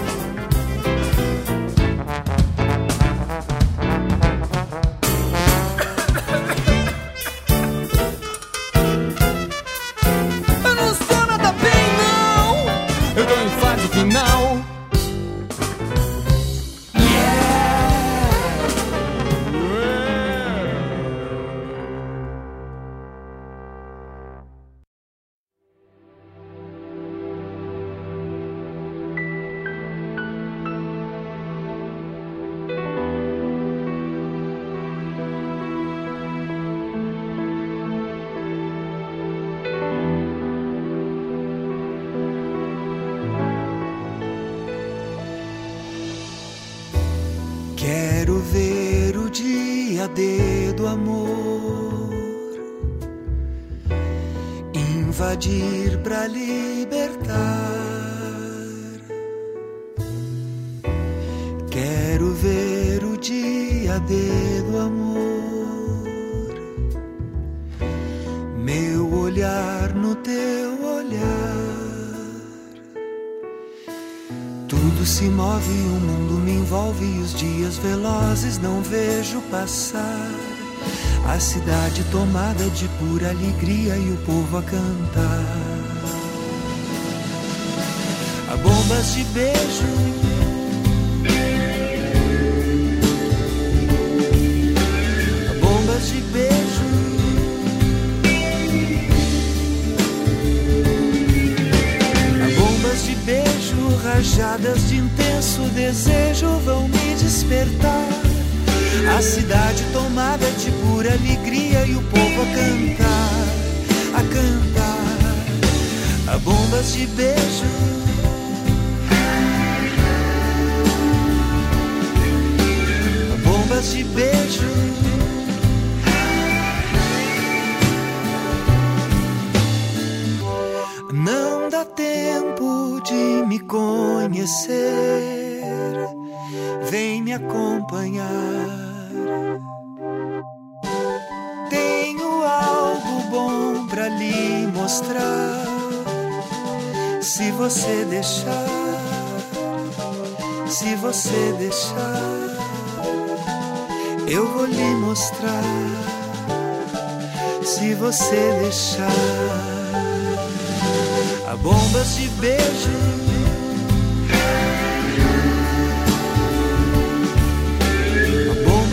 De pura alegria e o povo a cantar. Há bombas de beijo. De beijo. Há bombas de beijo, rajadas de intenso desejo vão me despertar. A cidade tomada de pura alegria e o povo a cantar, a cantar. Há bombas de beijo. Bombas de beijo. Não dá tempo de me conhecer. Me acompanhar. Tenho algo bom pra lhe mostrar. Se você deixar, se você deixar, eu vou lhe mostrar. Se você deixar. Há bombas de beijo.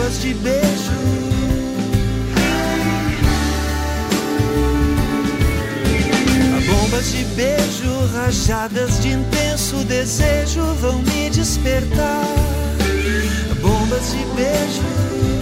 De beijo. Bombas de beijo, rajadas de intenso desejo vão me despertar. Bombas de beijo.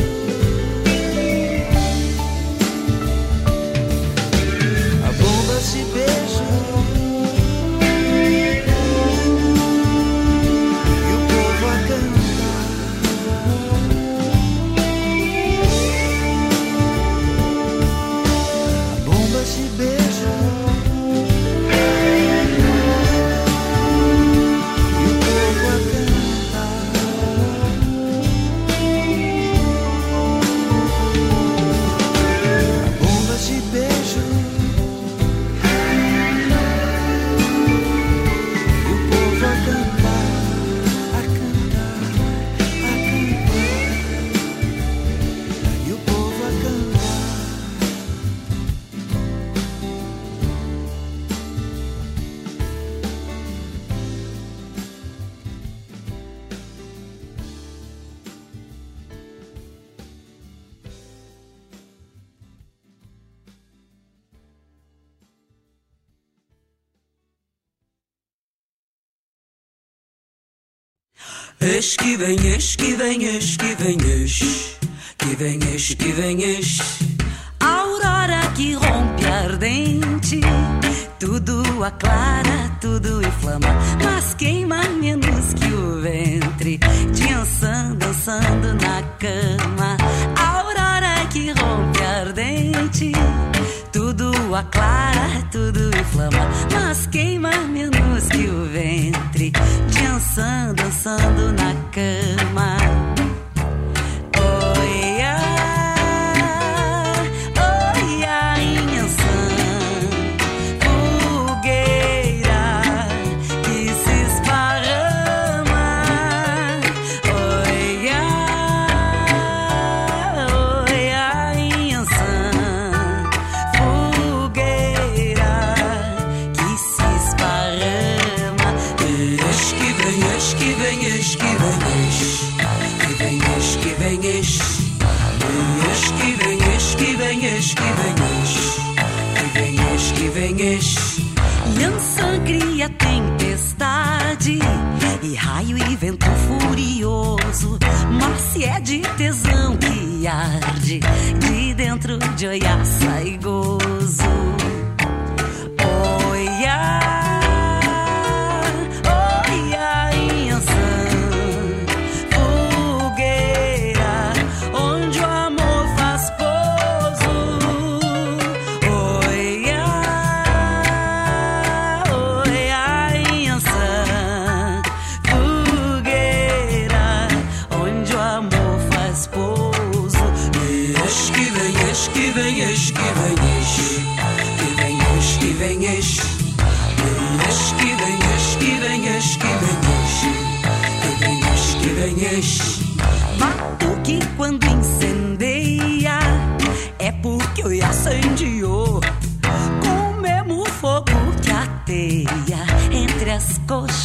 Eis que vem, eis que vem, eis que vem, eis que vem, que vem. Aurora que rompe ardente, tudo aclara, tudo inflama, mas queima menos que o ventre. Dançando, dançando na cama, aurora que rompe ardente, tudo aclara, tudo inflama, mas queima menos que o ventre. Dançando, dançando na cama. Que vem, eis que vem, eis que vem, eis. Lança cria tempestade e raio e vento furioso. Mas se é de tesão que arde de dentro de olhaça e gozo.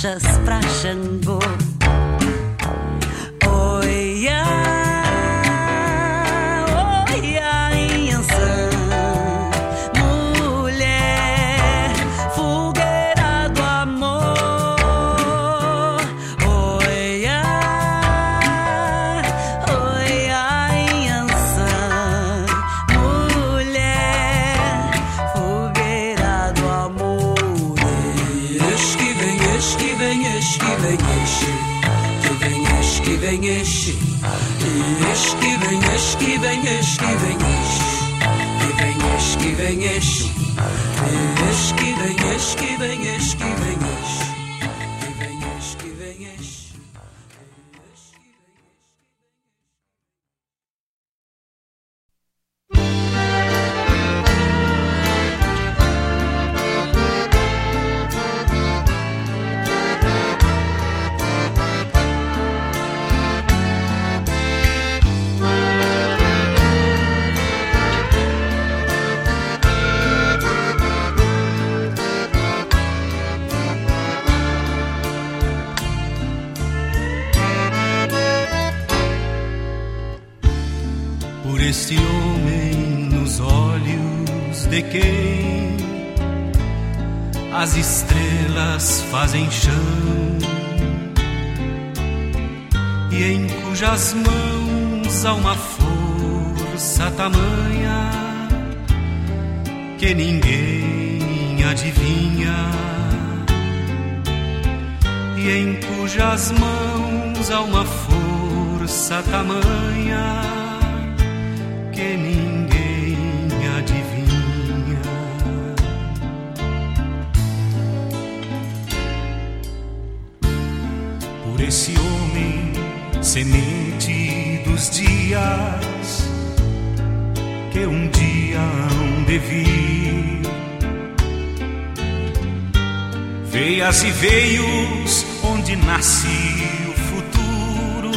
As coxas tamanha que ninguém adivinha e em cujas mãos há uma força tamanha que ninguém adivinha. Por esse homem, semente dos dias, que um dia hão de vir. Veias e veios, onde nasce o futuro,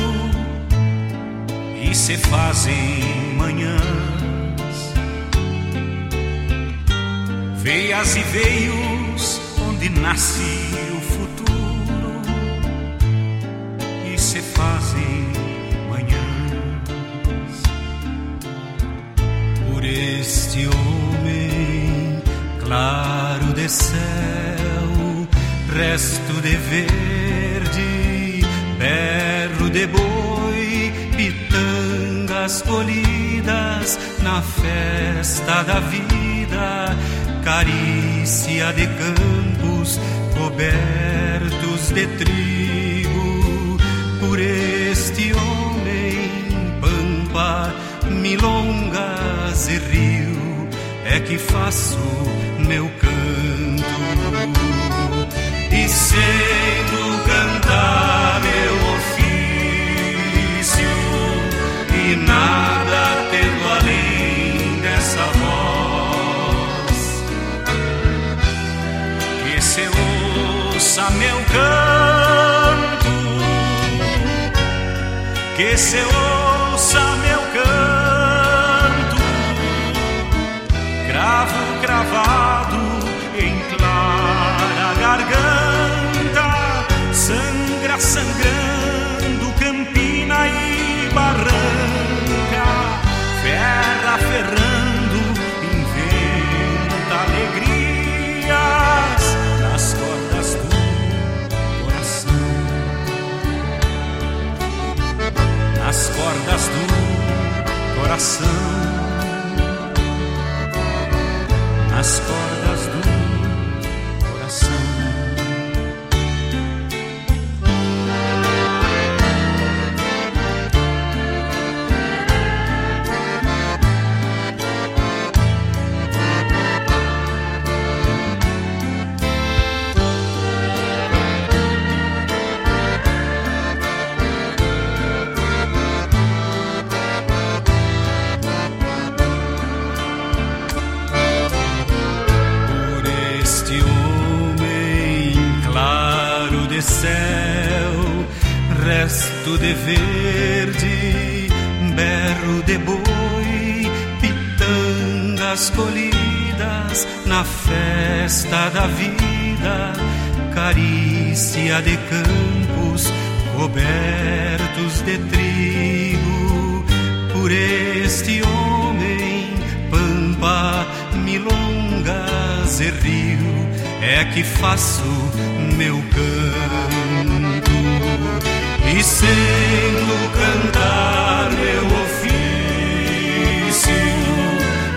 e se fazem manhãs. Veias e veios, onde nasce de céu, resto de verde, belo de boi, pitangas colhidas na festa da vida, carícia de campos cobertos de trigo, por este homem, pampa, milongas e rio, é que faço meu que se ouça meu canto, cravo cravado cordas do coração. Nas cordas resto de verde, berro de boi, pitangas colhidas na festa da vida, carícia de campos cobertos de trigo, por este homem, pampa, milongas e rio, é que faço meu canto. E sendo cantar meu ofício,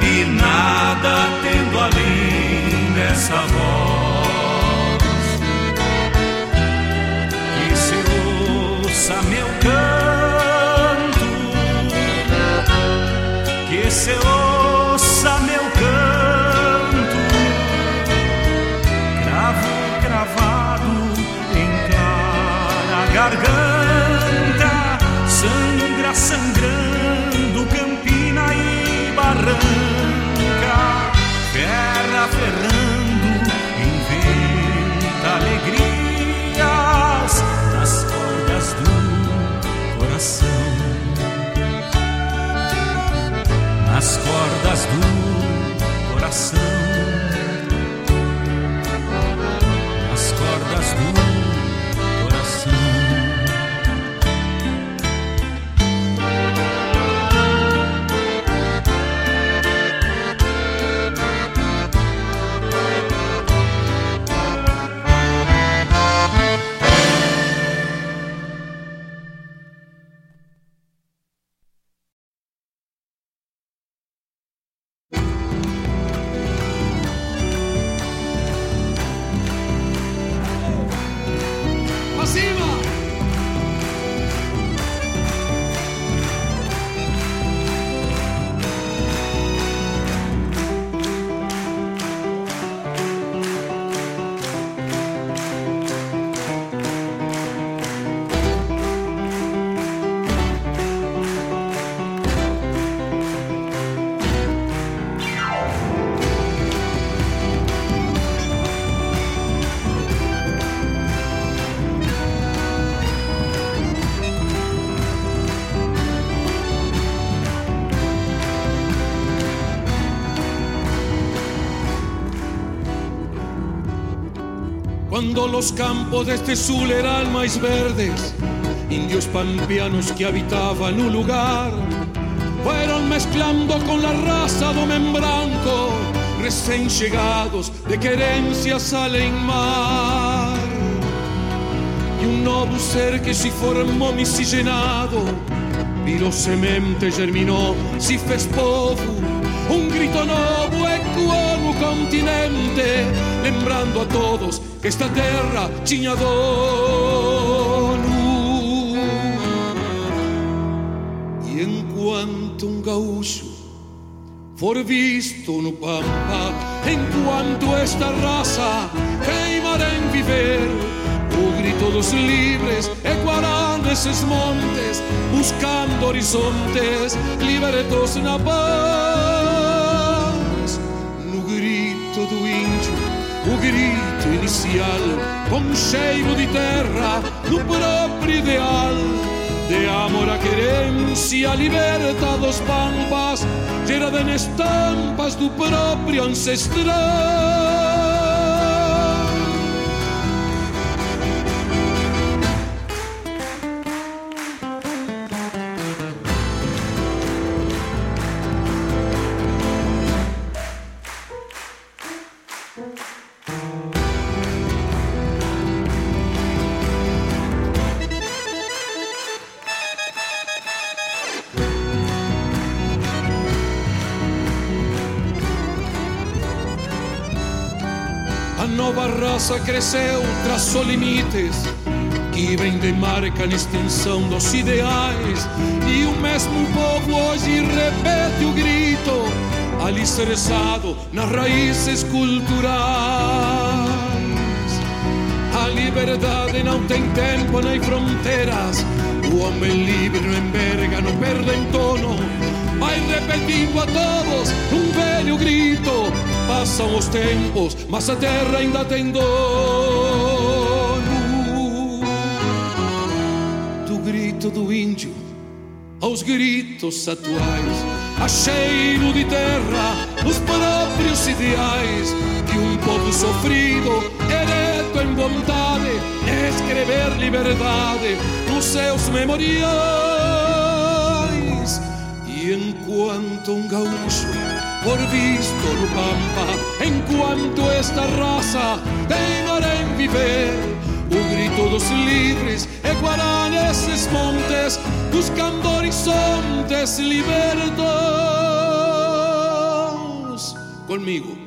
e nada tendo além dessa voz, que se ouça meu canto, que se ouça meu canto, cravo cravado em clara garganta, barranca, ferra ferrando, inventa alegrias nas cordas do coração. Nas cordas do coração, Los campos de este sur eran más verdes, indios pampeanos que habitaban un lugar, fueron mezclando con la raza do membranco, recién llegados de querencia salen mar. e um novo ser que se formou miscigenado. Virou semente, germinou, se fez povo. Um grito novo ecoou no continente, lembrando a todos esta terra tinha dono. E enquanto um gaúcho for visto no Pampa, enquanto esta raça queimar em viver, o grito dos livres ecoará nesses montes, buscando horizontes libertos na paz. Grito inicial, com cheiro de terra, no próprio ideal. De amor a querência liberta dos pampas, gerada en estampas do próprio ancestral. Raça cresceu, traçou limites que vem de marca na extinção dos ideais. E o mesmo povo hoje repete o grito, alicerçado nas raízes culturais. A liberdade não tem tempo nem fronteiras. O homem livre não enverga, não perde em tono. Vai repetindo a todos um velho grito. Passam os tempos, mas a terra ainda tem dono. Do grito do índio aos gritos atuais, a cheiro de terra, os próprios ideais que um povo sofrido, ereto em vontade, escrever liberdade nos seus memoriais. E enquanto um gaúcho por visto pampa, enquanto esta raça teimar em viver, o grito dos livres ecoará nesses montes, buscando horizontes libertos. Conmigo.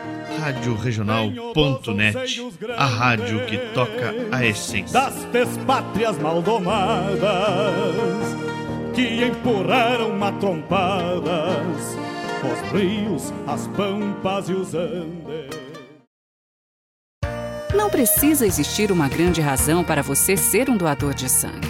Rádio Regional.net, a rádio que toca a essência. das despátrias maldomadas que empurraram matrompadas os rios, as pampas e os andes. Não precisa existir uma grande razão para você ser um doador de sangue.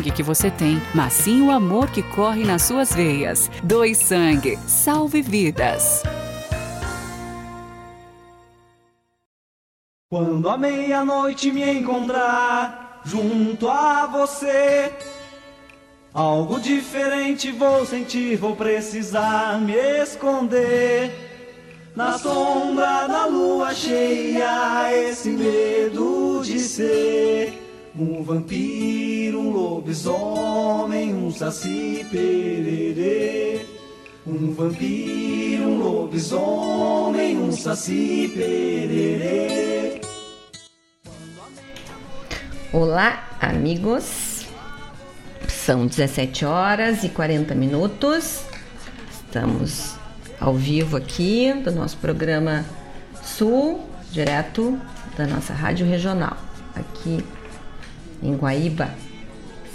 que você tem, mas sim o amor que corre nas suas veias. Doe sangue, salve vidas. Quando a meia-noite me encontrar junto a você, algo diferente vou sentir, vou precisar me esconder. Na sombra da lua cheia, esse medo de ser um vampiro, um lobisomem, um saci pererê. Um vampiro, um lobisomem, um saci pererê. Olá, amigos. São 17 horas e 40 minutos. Estamos ao vivo aqui do nosso programa Sul, direto da nossa rádio regional, aqui em Guaíba,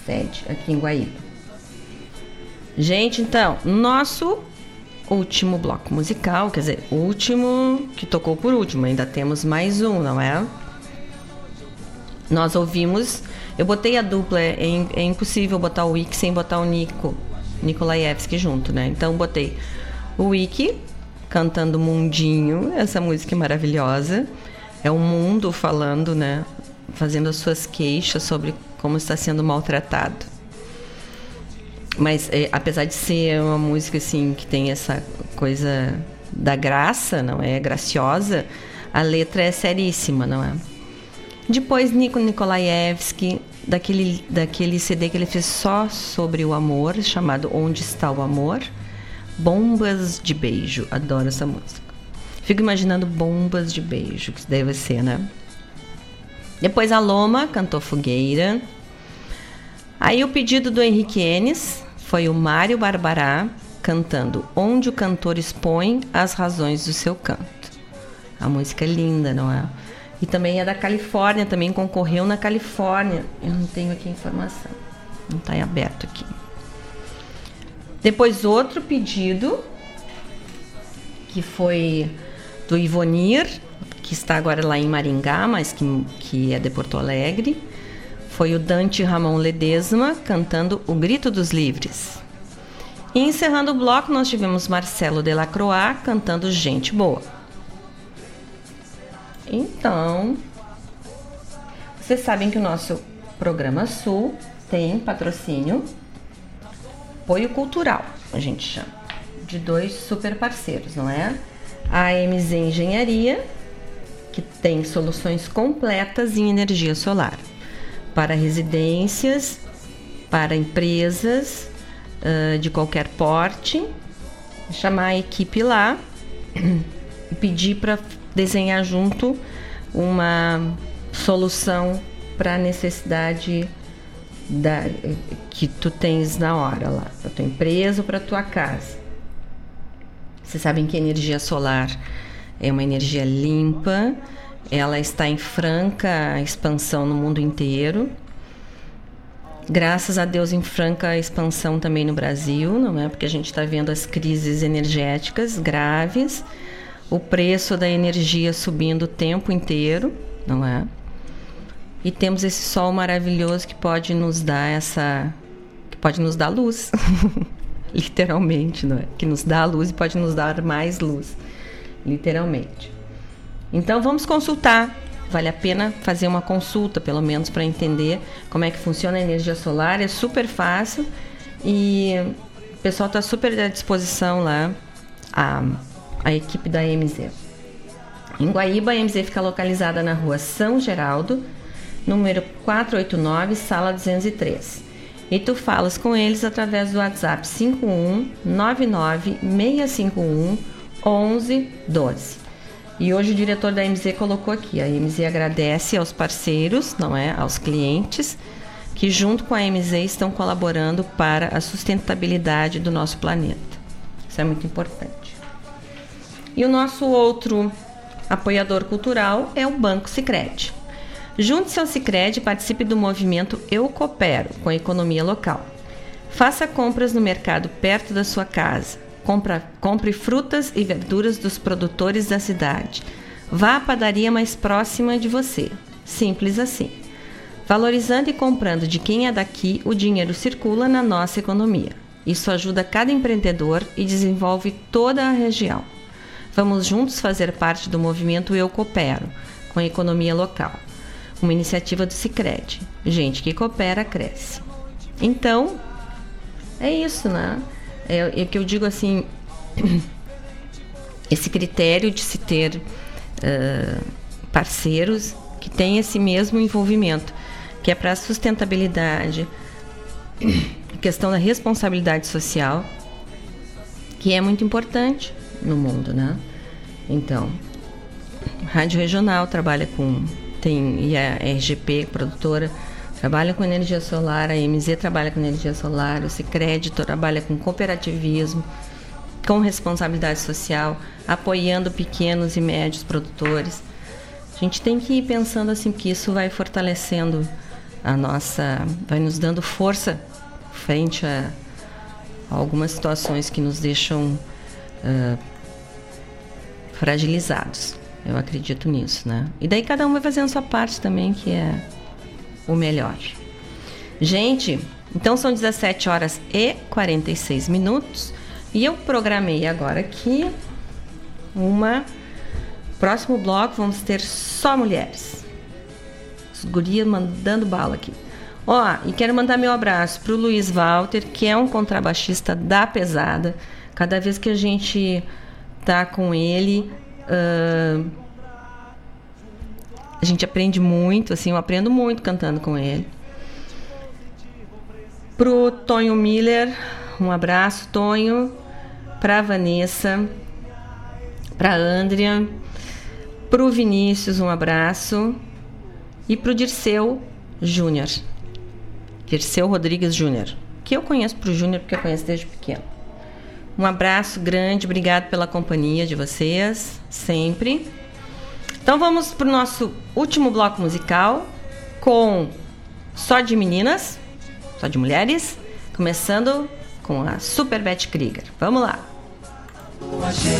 sede aqui em Guaíba. Gente, então, nosso último bloco musical, quer dizer, último que tocou por último, ainda temos mais um, não é? Nós ouvimos, eu botei a dupla, é, é impossível botar o Wiki sem botar o Nico, Nikolaevski junto, né? Então botei o Wiki cantando Mundinho, essa música é maravilhosa. É o mundo falando, né? Fazendo as suas queixas sobre como está sendo maltratado. Mas é, apesar de ser uma música assim que tem essa coisa da graça, não é graciosa, a letra é seríssima, não é? Depois Nico Nikolaevski, daquele, daquele CD que ele fez só sobre o amor, chamado Onde Está o Amor, Bombas de Beijo. Adoro essa música. Fico imaginando bombas de beijo, que deve ser, né? Depois a Loma cantou Fogueira. Aí o pedido do Henrique Enes foi o Mário Barbará cantando Onde o cantor expõe as razões do seu canto. A música é linda, não é? E também é da Califórnia, também concorreu na Califórnia. Eu não tenho aqui informação. Não está aberto aqui. Depois outro pedido que foi do Ivonir, que está agora lá em Maringá, mas que, que é de Porto Alegre. Foi o Dante Ramon Ledesma cantando O Grito dos Livres. E encerrando o bloco, nós tivemos Marcelo Delacroix cantando Gente Boa. Então, vocês sabem que o nosso programa Sul tem patrocínio, apoio cultural, a gente chama, de dois super parceiros, não é? A MZ Engenharia, que tem soluções completas em energia solar para residências, para empresas uh, de qualquer porte, chamar a equipe lá e pedir para desenhar junto uma solução para a necessidade da, que tu tens na hora lá, para tua empresa ou para tua casa. Vocês sabem que energia solar é uma energia limpa, ela está em franca expansão no mundo inteiro. Graças a Deus em franca expansão também no Brasil, não é? Porque a gente está vendo as crises energéticas graves, o preço da energia subindo o tempo inteiro, não é? E temos esse sol maravilhoso que pode nos dar essa que pode nos dar luz. literalmente, não é? Que nos dá luz e pode nos dar mais luz, literalmente. Então vamos consultar. Vale a pena fazer uma consulta, pelo menos para entender como é que funciona a energia solar. É super fácil e o pessoal está super à disposição lá, a, a equipe da MZ. Em Guaíba, a MZ fica localizada na rua São Geraldo, número 489, sala 203. E tu falas com eles através do WhatsApp 5199 651 1112. E hoje o diretor da MZ colocou aqui: a MZ agradece aos parceiros, não é, aos clientes, que junto com a MZ estão colaborando para a sustentabilidade do nosso planeta. Isso é muito importante. E o nosso outro apoiador cultural é o Banco Sicredi. Junte-se ao Sicredi e participe do movimento Eu Coopero com a economia local. Faça compras no mercado perto da sua casa. Compra, compre frutas e verduras dos produtores da cidade. Vá à padaria mais próxima de você. Simples assim. Valorizando e comprando de quem é daqui, o dinheiro circula na nossa economia. Isso ajuda cada empreendedor e desenvolve toda a região. Vamos juntos fazer parte do movimento Eu Coopero com a economia local uma iniciativa do Cicred. Gente que coopera, cresce. Então, é isso, né? É, é que eu digo assim, esse critério de se ter uh, parceiros que têm esse mesmo envolvimento, que é para a sustentabilidade, questão da responsabilidade social, que é muito importante no mundo, né? Então, Rádio Regional trabalha com tem e a RGP, produtora, trabalha com energia solar, a MZ trabalha com energia solar, o Cicred trabalha com cooperativismo, com responsabilidade social, apoiando pequenos e médios produtores. A gente tem que ir pensando assim que isso vai fortalecendo a nossa, vai nos dando força frente a, a algumas situações que nos deixam uh, fragilizados. Eu acredito nisso, né? E daí cada um vai fazendo a sua parte também, que é o melhor. Gente, então são 17 horas e 46 minutos. E eu programei agora aqui uma. Próximo bloco vamos ter só mulheres. Os gurias mandando bala aqui. Ó, e quero mandar meu abraço pro Luiz Walter, que é um contrabaixista da pesada. Cada vez que a gente tá com ele, Uh, a gente aprende muito, assim, eu aprendo muito cantando com ele. Pro Tonho Miller, um abraço, Tonho. Pra Vanessa, pra Andrea, pro Vinícius, um abraço. E pro Dirceu Júnior. Dirceu Rodrigues Júnior. Que eu conheço pro Júnior porque eu conheço desde pequeno. Um abraço grande, obrigado pela companhia de vocês, sempre. Então vamos para o nosso último bloco musical com só de meninas, só de mulheres, começando com a Super Beth Krieger. Vamos lá! Música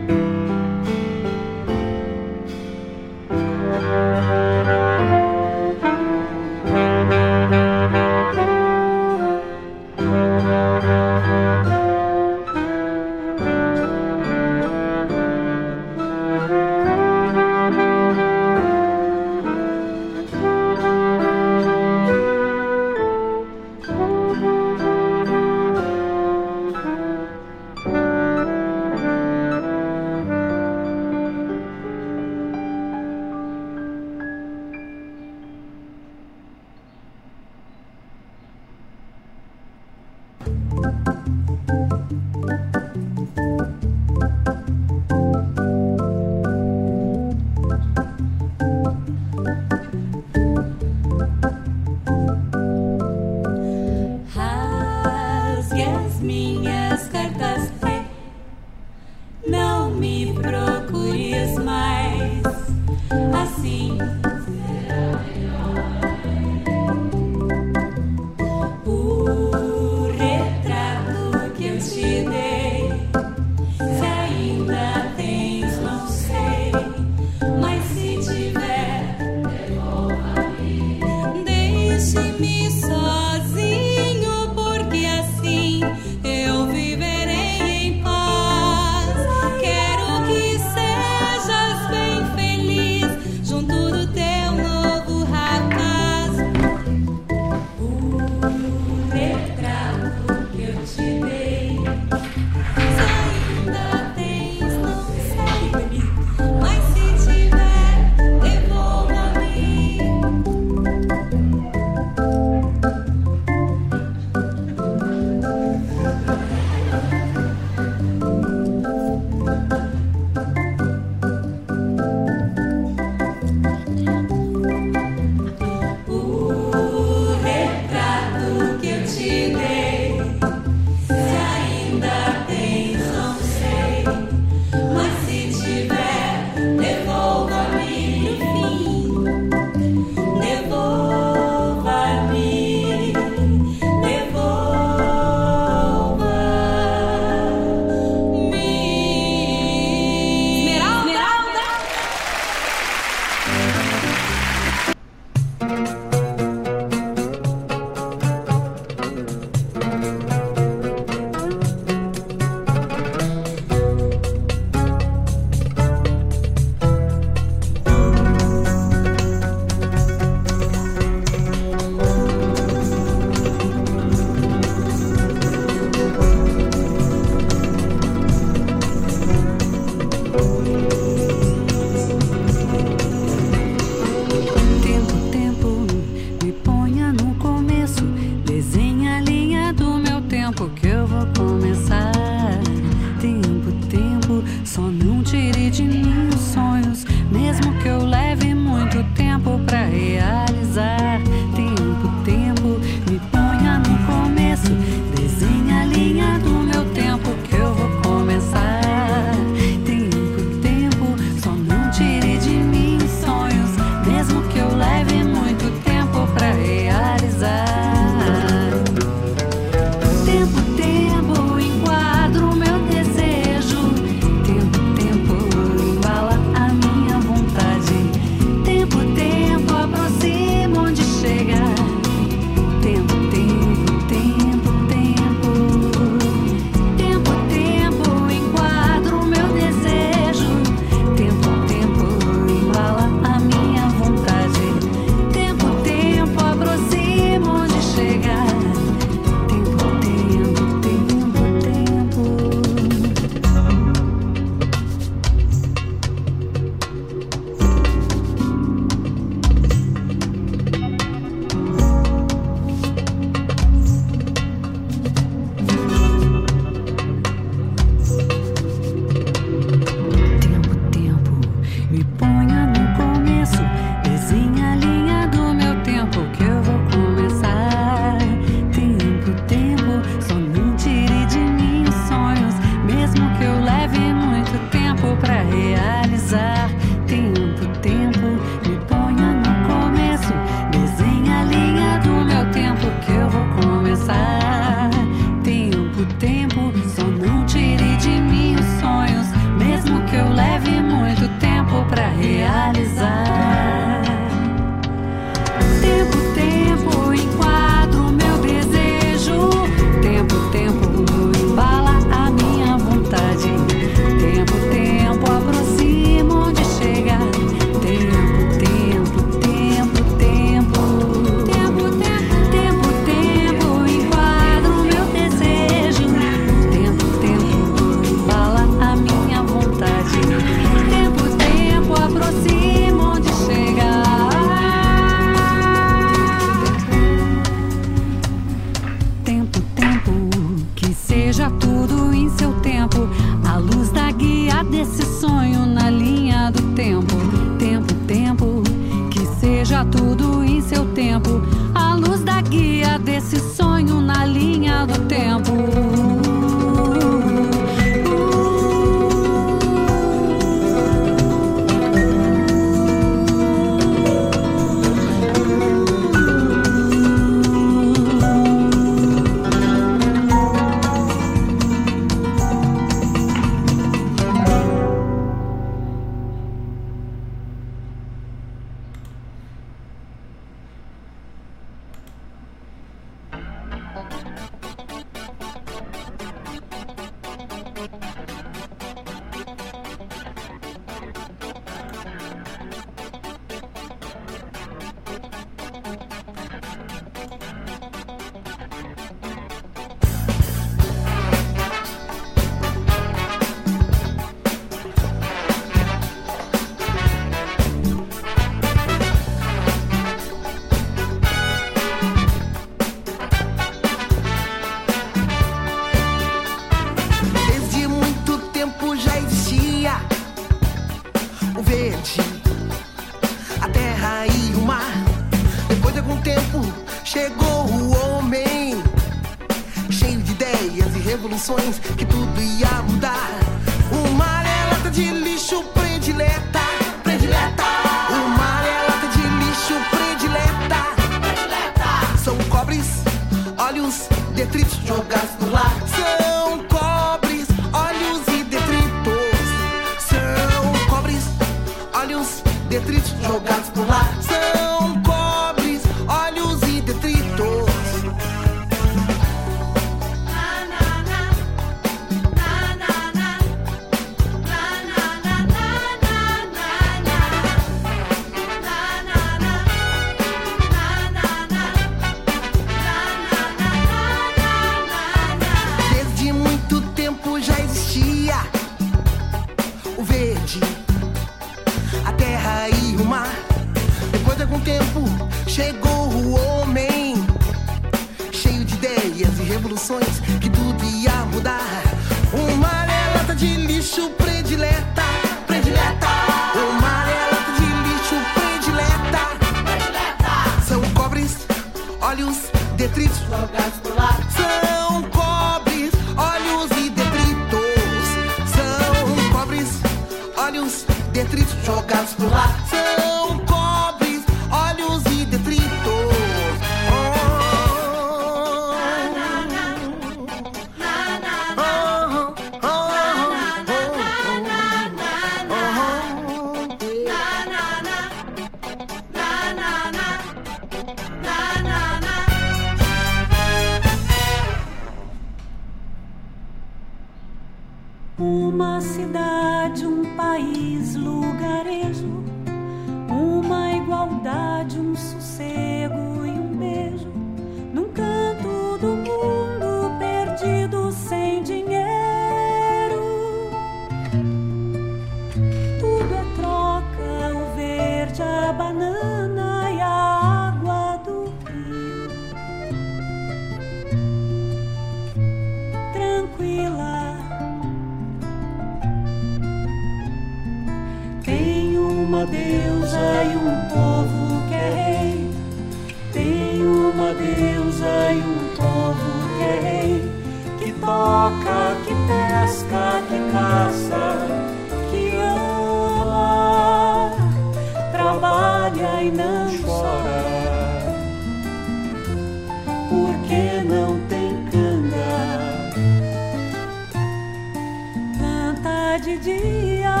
dia.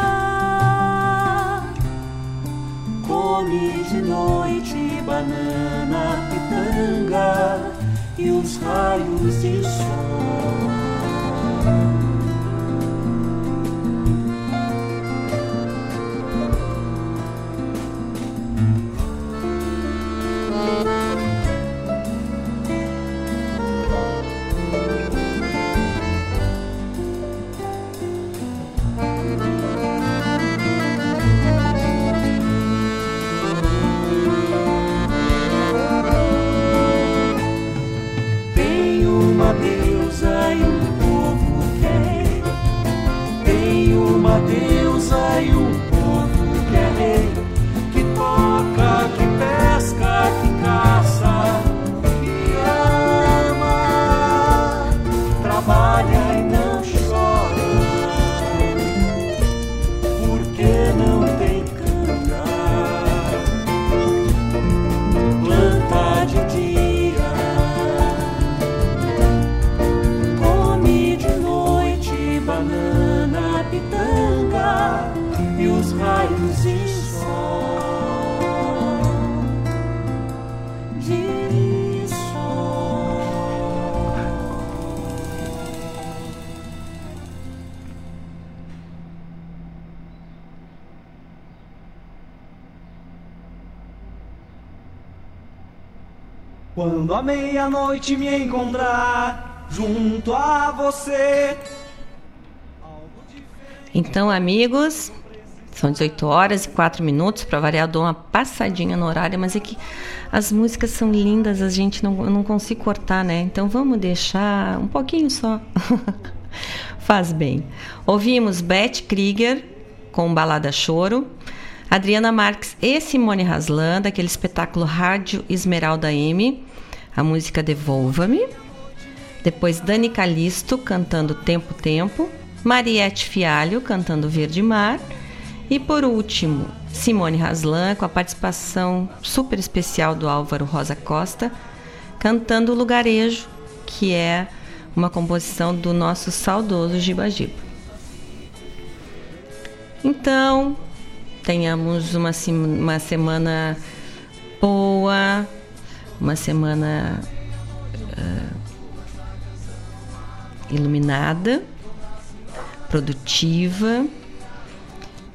Come de noite banana pitanga e os raios de sol. Quando a meia-noite me encontrar junto a você. Então, amigos, são 18 horas e 4 minutos. Para variar, dou uma passadinha no horário, mas é que as músicas são lindas, a gente não, não consigo cortar, né? Então vamos deixar um pouquinho só. Faz bem. Ouvimos Beth Krieger com Balada Choro. Adriana Marques e Simone Haslan, daquele espetáculo Rádio Esmeralda M, a música Devolva-me. Depois Dani Calisto cantando Tempo Tempo. Mariette Fialho cantando Verde Mar. E por último, Simone Haslan com a participação super especial do Álvaro Rosa Costa, cantando Lugarejo, que é uma composição do nosso saudoso Giba Giba. Então, tenhamos uma, uma semana boa, uma semana uh, iluminada, produtiva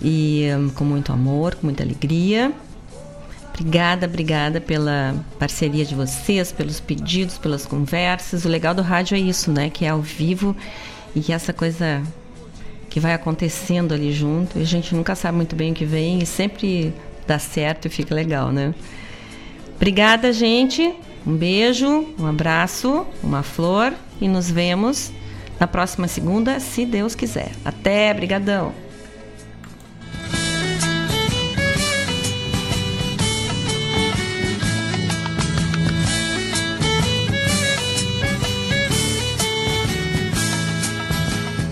e um, com muito amor, com muita alegria. Obrigada, obrigada pela parceria de vocês, pelos pedidos, pelas conversas. O legal do rádio é isso, né? Que é ao vivo e que essa coisa que vai acontecendo ali junto. A gente nunca sabe muito bem o que vem e sempre dá certo e fica legal, né? Obrigada, gente. Um beijo, um abraço, uma flor e nos vemos na próxima segunda, se Deus quiser. Até, brigadão.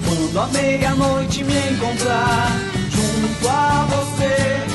Quando a meia-noite me encontrar junto a você,